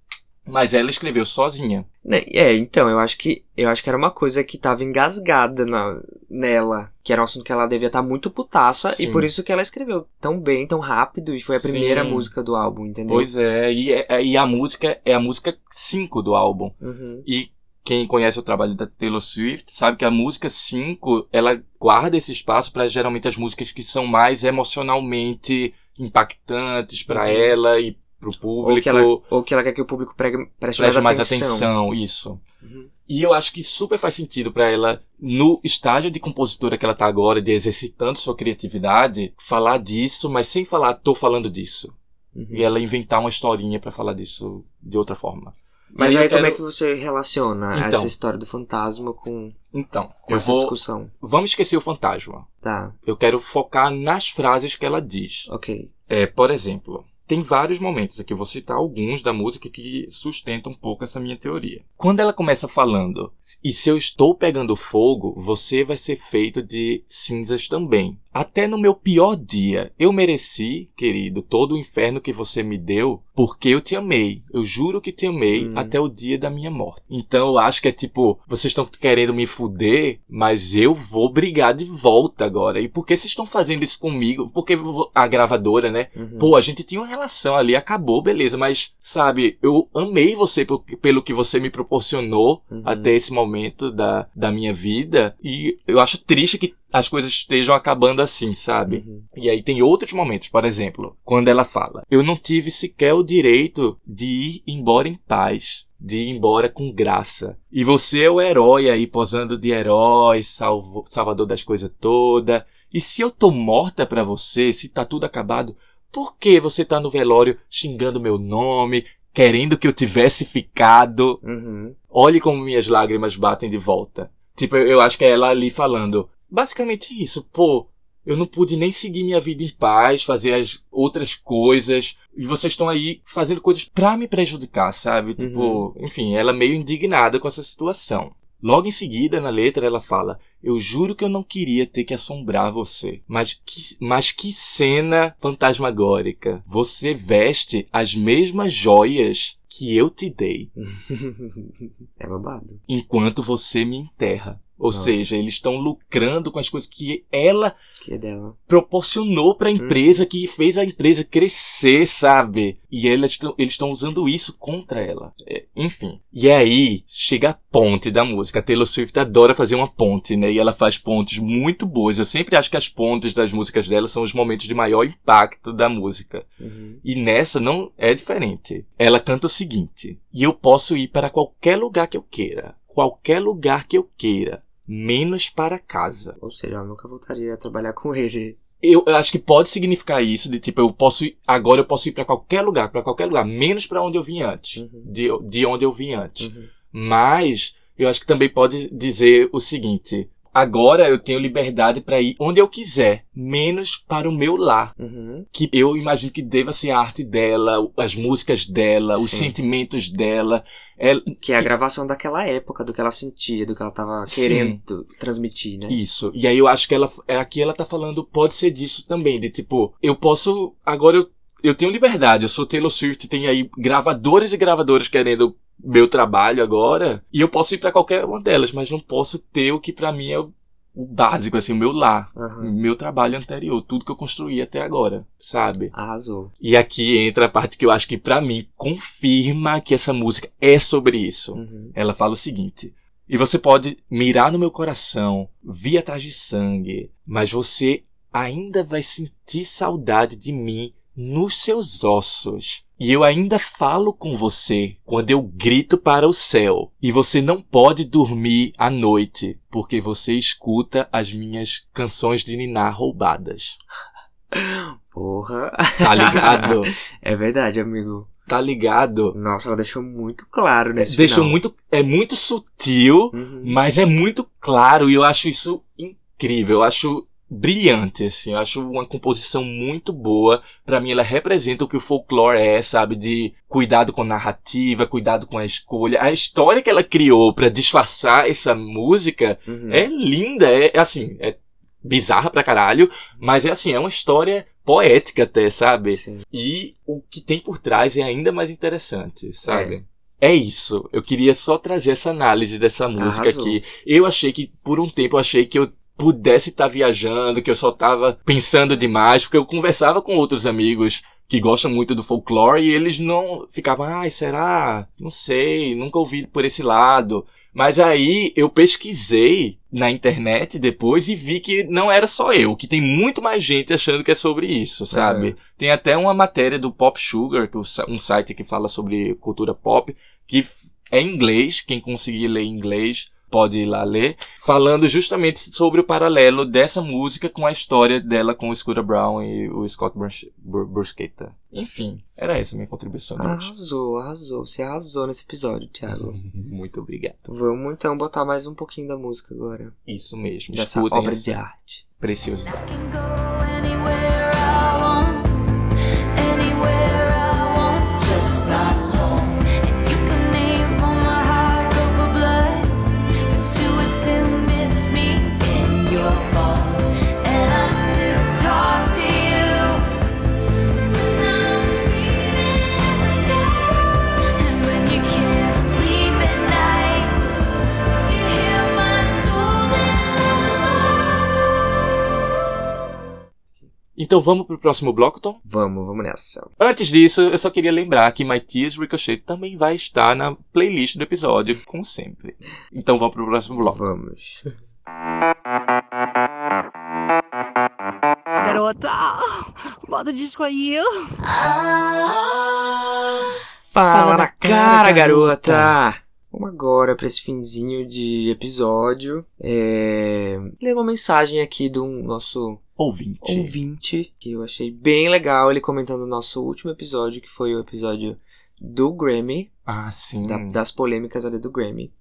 Mas ela escreveu sozinha. Né, É, então, eu acho que eu acho que era uma coisa que tava engasgada na, nela. Que era um assunto que ela devia estar muito putaça. Sim. E por isso que ela escreveu tão bem, tão rápido. E foi a Sim. primeira música do álbum, entendeu? Pois é, e, é- e a música é a música 5 do álbum. Uhum. E quem conhece o trabalho da Taylor Swift sabe que a música 5, ela guarda esse espaço para geralmente as músicas que são mais emocionalmente impactantes para Uhum. ela e pro público. Ou que, ela, ou que ela quer que o público pregue, preste, preste mais mais atenção. atenção. isso. Uhum. E eu acho que super faz sentido para ela, no estágio de compositora que ela tá agora, de exercitando sua criatividade, falar disso, mas sem falar, tô falando disso. Uhum. E ela inventar uma historinha para falar disso de outra forma. Mas aí eu como quero- é que você relaciona Então. essa história do fantasma com, Então, com essa vou. discussão? Vamos esquecer o fantasma. Tá, Eu quero focar nas frases que ela diz. ok. É, por exemplo, tem vários momentos aqui, eu vou citar alguns da música que sustentam um pouco essa minha teoria. Quando ela começa falando, e se eu estou pegando fogo, você vai ser feito de cinzas também. Até no meu pior dia, eu mereci, querido, todo o inferno que você me deu, porque eu te amei. Eu juro que te amei Hum. até o dia da minha morte. Então eu acho que é tipo, vocês estão querendo me fuder, mas eu vou brigar de volta agora. E por que vocês estão fazendo isso comigo? Porque a gravadora, né? Uhum. Pô, a gente tinha uma relação ali, acabou, beleza, mas, sabe, eu amei você pel- pelo que você me proporcionou Uhum. até esse momento da, da minha vida, e eu acho triste que as coisas estejam acabando assim, sabe? Uhum. E aí tem outros momentos, por exemplo, quando ela fala: Eu não tive sequer o direito de ir embora em paz. De ir embora com graça. E você é o herói aí, posando de herói, salvo, salvador das coisas todas. E se eu tô morta pra você, se tá tudo acabado, por que você tá no velório xingando meu nome, querendo que eu tivesse ficado? Uhum. Olhe como minhas lágrimas batem de volta. Tipo, eu acho que é ela ali falando. Basicamente isso, pô. Eu não pude nem seguir minha vida em paz, fazer as outras coisas. E vocês estão aí fazendo coisas pra me prejudicar, sabe? Tipo, enfim, ela meio indignada com essa situação. Logo em seguida, na letra, ela fala: Eu juro que eu não queria ter que assombrar você. Mas que, mas que cena fantasmagórica. Você veste as mesmas joias que eu te dei é babado. enquanto você me enterra. Ou Nossa. seja, eles estão lucrando com as coisas que ela Que é dela. proporcionou para a empresa, que fez a empresa crescer, sabe? E eles estão usando isso contra ela. É, enfim. E aí chega a ponte da música. A Taylor Swift adora fazer uma ponte, né? E ela faz pontes muito boas. Eu sempre acho que as pontes das músicas dela são os momentos de maior impacto da música. Uhum. E nessa não é diferente. Ela canta o seguinte: E eu posso ir para qualquer lugar que eu queira. Qualquer lugar que eu queira. Menos para casa. Ou seja, ela nunca voltaria a trabalhar com ele. Eu, eu acho que pode significar isso, de tipo, eu posso ir, agora eu posso ir para qualquer lugar, para qualquer lugar, menos para onde eu vim antes. Uhum. De, de onde eu vim antes. Uhum. Mas eu acho que também pode dizer o seguinte: agora eu tenho liberdade para ir onde eu quiser, menos para o meu lar. Uhum. Que eu imagino que deva ser a arte dela, as músicas dela, os Sim. sentimentos dela. Ela- Que é a gravação daquela época, do que ela sentia, do que ela tava querendo transmitir, né? Isso. E aí eu acho que ela é, aqui ela tá falando, pode ser disso também, de tipo, eu posso. Agora eu, eu tenho liberdade, eu sou Taylor Swift, tem aí gravadores e gravadoras querendo meu trabalho agora, e eu posso ir pra qualquer uma delas, mas não posso ter o que pra mim é o, básico, assim, o meu lar. Aham. Meu trabalho anterior, tudo que eu construí até agora, sabe? Arrasou. E aqui entra a parte que eu acho que pra mim confirma que essa música é sobre isso. Uhum. Ela fala o seguinte: E você pode mirar no meu coração, vir atrás de sangue, mas você ainda vai sentir saudade de mim nos seus ossos. E eu ainda falo com você quando eu grito para o céu. E você não pode dormir à noite, porque você escuta as minhas canções de Ninar roubadas. Porra. Tá ligado? É verdade, amigo. Tá ligado? Nossa, ela deixou muito claro nesse Deixou final. muito. É muito sutil. Uhum. Mas é muito claro e eu acho isso incrível. Eu acho brilhante, assim. Eu acho uma composição muito boa. Pra mim, ela representa o que o folclore é, sabe? De cuidado com a narrativa, cuidado com a escolha. A história que ela criou pra disfarçar essa música Uhum. é linda. É, é assim, é bizarra pra caralho, mas é assim, é uma história poética até, sabe? Sim. E o que tem por trás é ainda mais interessante, sabe? É. isso. Eu queria só trazer essa análise dessa música Arrasou. aqui. Eu achei que, por um tempo, eu achei que eu pudesse estar viajando, que eu só tava pensando demais, porque eu conversava com outros amigos que gostam muito do folclore e eles não ficavam, ai, será? Não sei, nunca ouvi por esse lado. Mas aí eu pesquisei na internet depois e vi que não era só eu, que tem muito mais gente achando que é sobre isso, sabe? Tem até uma matéria do Pop Sugar, que é um site que fala sobre cultura pop, que é em inglês, quem conseguir ler em inglês pode ir lá ler, falando justamente sobre o paralelo dessa música com a história dela com o Scooter Brown e o Scott Brusch- Bur- Buscetta. Enfim, era essa a minha contribuição. Arrasou, arrasou. Você arrasou nesse episódio, Thiago. Muito obrigado. Vamos então botar mais um pouquinho da música agora. Isso mesmo. Dessa Escutem obra essa de arte. preciosidade. Então vamos pro próximo bloco, Tom? Vamos, vamos nessa. Antes disso, eu só queria lembrar que My Tears Ricochet também vai estar na playlist do episódio, como sempre. Então vamos pro próximo bloco. Vamos. Garota, bota o disco aí. Fala na cara, garota! Vamos agora pra esse finzinho de episódio. É... Ler uma mensagem aqui do nosso Ouvinte. ouvinte, que eu achei bem legal, ele comentando o nosso último episódio, que foi o episódio do Grammy, Ah, sim. da- das polêmicas ali do Grammy.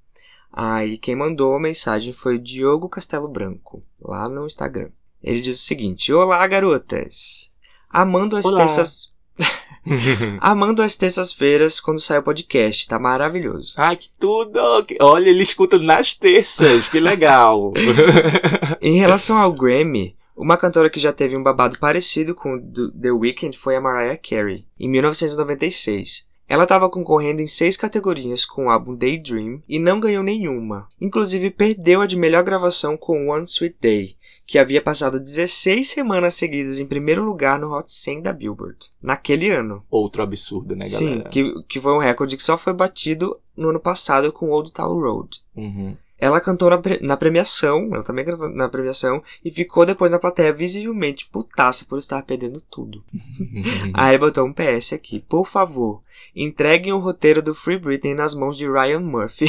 Aí quem mandou a mensagem foi o Diogo Castelo Branco, lá no Instagram. Ele diz o seguinte: Olá, garotas! Amando as Olá. terças. Amando as terças-feiras quando sai o podcast, tá maravilhoso. Ai, que tudo! Olha, ele escuta nas terças, que legal! Em relação ao Grammy, uma cantora que já teve um babado parecido com o The Weeknd foi a Mariah Carey, em 1996. Ela estava concorrendo em seis categorias com o álbum Daydream e não ganhou nenhuma. Inclusive perdeu a de melhor gravação com One Sweet Day, que havia passado 16 semanas seguidas em primeiro lugar no Hot 100 da Billboard, naquele ano. Outro absurdo, né, Sim, galera? que, que foi um recorde que só foi batido no ano passado com Old Town Road. Uhum. Ela cantou na, pre- na premiação, ela também cantou na premiação, e ficou depois na plateia visivelmente putaça por estar perdendo tudo. Aí botou um PS aqui, por favor, entreguem o roteiro do Free Britney nas mãos de Ryan Murphy.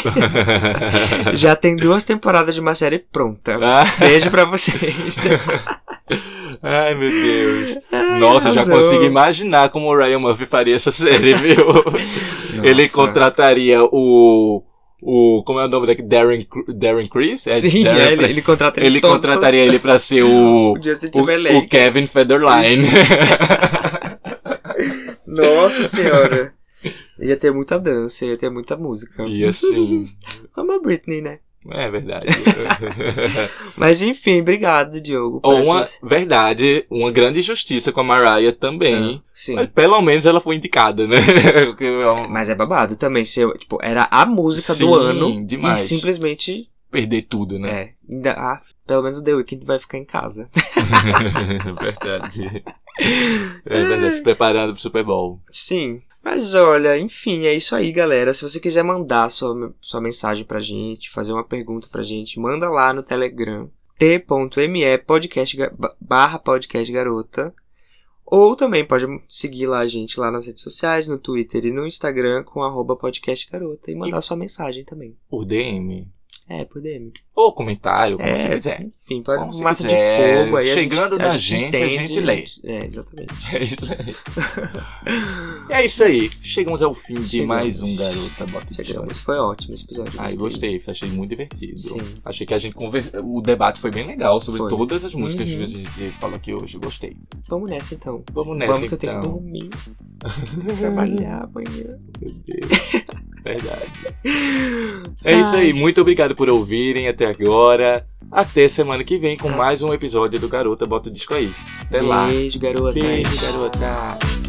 Já tem duas temporadas de uma série pronta. Beijo pra vocês. Ai, meu Deus. Ai, Nossa, já arrasou. consigo imaginar como o Ryan Murphy faria essa série, viu? Ele contrataria o. O. Como é o nome daqui? Darren, Darren Chris? É, Sim, Darren é, ele, ele contrata ele contrataria ele pra ser o. O o, o Kevin Federline. Nossa senhora. Ia ter muita dança, ia ter muita música. e assim. Como a Britney, né? É verdade. Mas enfim, obrigado, Diogo. uma essas- verdade, uma grande injustiça com a Mariah também. Sim. Mas pelo menos ela foi indicada, né? É Mas é babado também. Se, tipo, era a música Sim, do ano demais. e simplesmente. Perder tudo, né? É. Ainda, ah, pelo menos o The Weeknd vai ficar em casa. verdade. É verdade, se preparando pro Super Bowl. Sim. Mas olha, enfim, é isso aí, galera. Se você quiser mandar sua, sua mensagem pra gente, fazer uma pergunta pra gente, manda lá no Telegram t.me podcast barra podcast garota. Ou também pode seguir lá a gente lá nas redes sociais, no Twitter e no Instagram com arroba podcast garota e mandar sua mensagem também. Por DM. É, por DM. Ou comentário, como É, você quiser. Enfim, Como massa de fogo aí. a Chegando gente, na a gente, a entende, gente lê. É, exatamente. É isso aí. é isso aí. Chegamos ao fim de Chegamos. mais um Garota Bota de Chegamos. Foi ótimo esse episódio. Ai, gostei, achei muito divertido. Sim. Achei que a gente conver... o debate foi bem legal sobre Foi. todas as músicas Uhum. que a gente falou aqui hoje. Gostei. Vamos nessa então. Vamos nessa Vamos que eu tenho que então. dormir. Trabalhar amanhã. Meu Deus. Verdade. É isso aí. Muito obrigado por ouvirem até agora. Até semana que vem com mais um episódio do Garota Bota o Disco aí. Até lá. Beijo, garota. Beijo, garota.